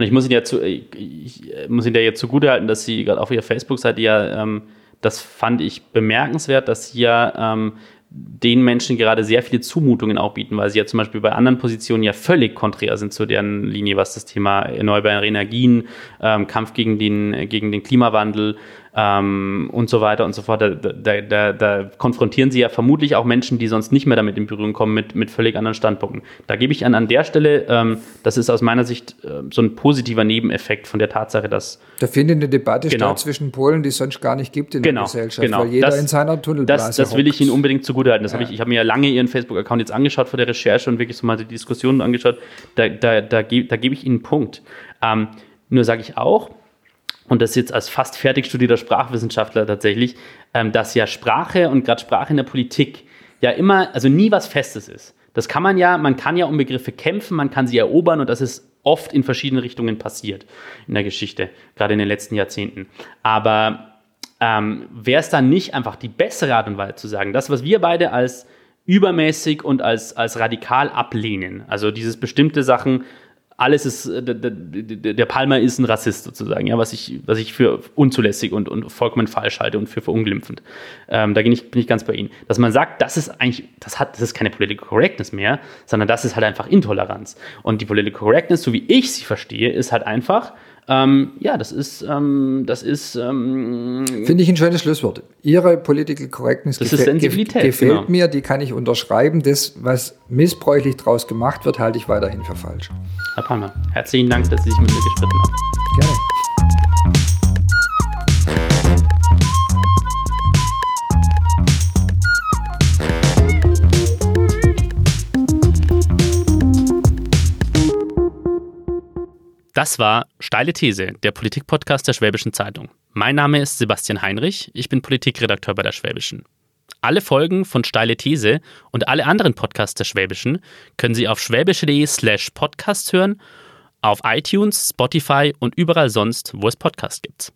Und ich muss Ihnen ja, zu, ich muss Ihnen ja jetzt zugutehalten, dass Sie gerade auf Ihrer Facebook-Seite ja ähm, das fand ich bemerkenswert, dass sie ja ähm, den Menschen gerade sehr viele Zumutungen auch bieten, weil sie ja zum Beispiel bei anderen Positionen ja völlig konträr sind zu deren Linie, was das Thema erneuerbare Energien, ähm, Kampf gegen den, gegen den Klimawandel ähm, und so weiter und so fort. Da, da, da, da, konfrontieren sie ja vermutlich auch Menschen, die sonst nicht mehr damit in Berührung kommen, mit, mit völlig anderen Standpunkten. Da gebe ich an, an der Stelle, ähm, das ist aus meiner Sicht äh, so ein positiver Nebeneffekt von der Tatsache, dass. Da findet eine Debatte genau. statt zwischen Polen, die es sonst gar nicht gibt in genau, der Gesellschaft, genau. weil jeder das, in seiner Tunnelblase Das, das will ich Ihnen unbedingt zugutehalten. Das ja. hab ich ich habe mir ja lange Ihren Facebook-Account jetzt angeschaut vor der Recherche und wirklich so mal die Diskussionen angeschaut. Da, da, da, da, gebe ich Ihnen einen Punkt. Ähm, nur sage ich auch, und das jetzt als fast fertig studierter Sprachwissenschaftler tatsächlich, ähm, dass ja Sprache und gerade Sprache in der Politik ja immer, also nie was Festes ist. Das kann man ja, man kann ja um Begriffe kämpfen, man kann sie erobern und das ist oft in verschiedene Richtungen passiert in der Geschichte, gerade in den letzten Jahrzehnten. Aber ähm, wäre es dann nicht einfach die bessere Art und Weise zu sagen, das, was wir beide als übermäßig und als, als radikal ablehnen, also dieses bestimmte Sachen alles ist, äh, der, der Palmer ist ein Rassist sozusagen, ja, was ich, was ich für unzulässig und, und vollkommen falsch halte und für verunglimpfend. Ähm, da bin ich, bin ich ganz bei Ihnen. Dass man sagt, das ist eigentlich, das hat, das ist keine Political Correctness mehr, sondern das ist halt einfach Intoleranz. Und die Political Correctness, so wie ich sie verstehe, ist halt einfach, ähm, ja, das ist, ähm, das ist. Ähm, Finde ich ein schönes Schlusswort. Ihre Political Correctness das gefäl gefällt genau. mir, die kann ich unterschreiben. Das, was missbräuchlich daraus gemacht wird, halte ich weiterhin für falsch. Herr Palmer, herzlichen Dank, dass Sie sich mit mir gestritten haben. Gerne. Das war Steile These, der Politikpodcast der Schwäbischen Zeitung. Mein Name ist Sebastian Heinrich, ich bin Politikredakteur bei der Schwäbischen. Alle Folgen von Steile These und alle anderen Podcasts der Schwäbischen können Sie auf schwäbische.de slash podcast hören, auf iTunes, Spotify und überall sonst, wo es Podcasts gibt.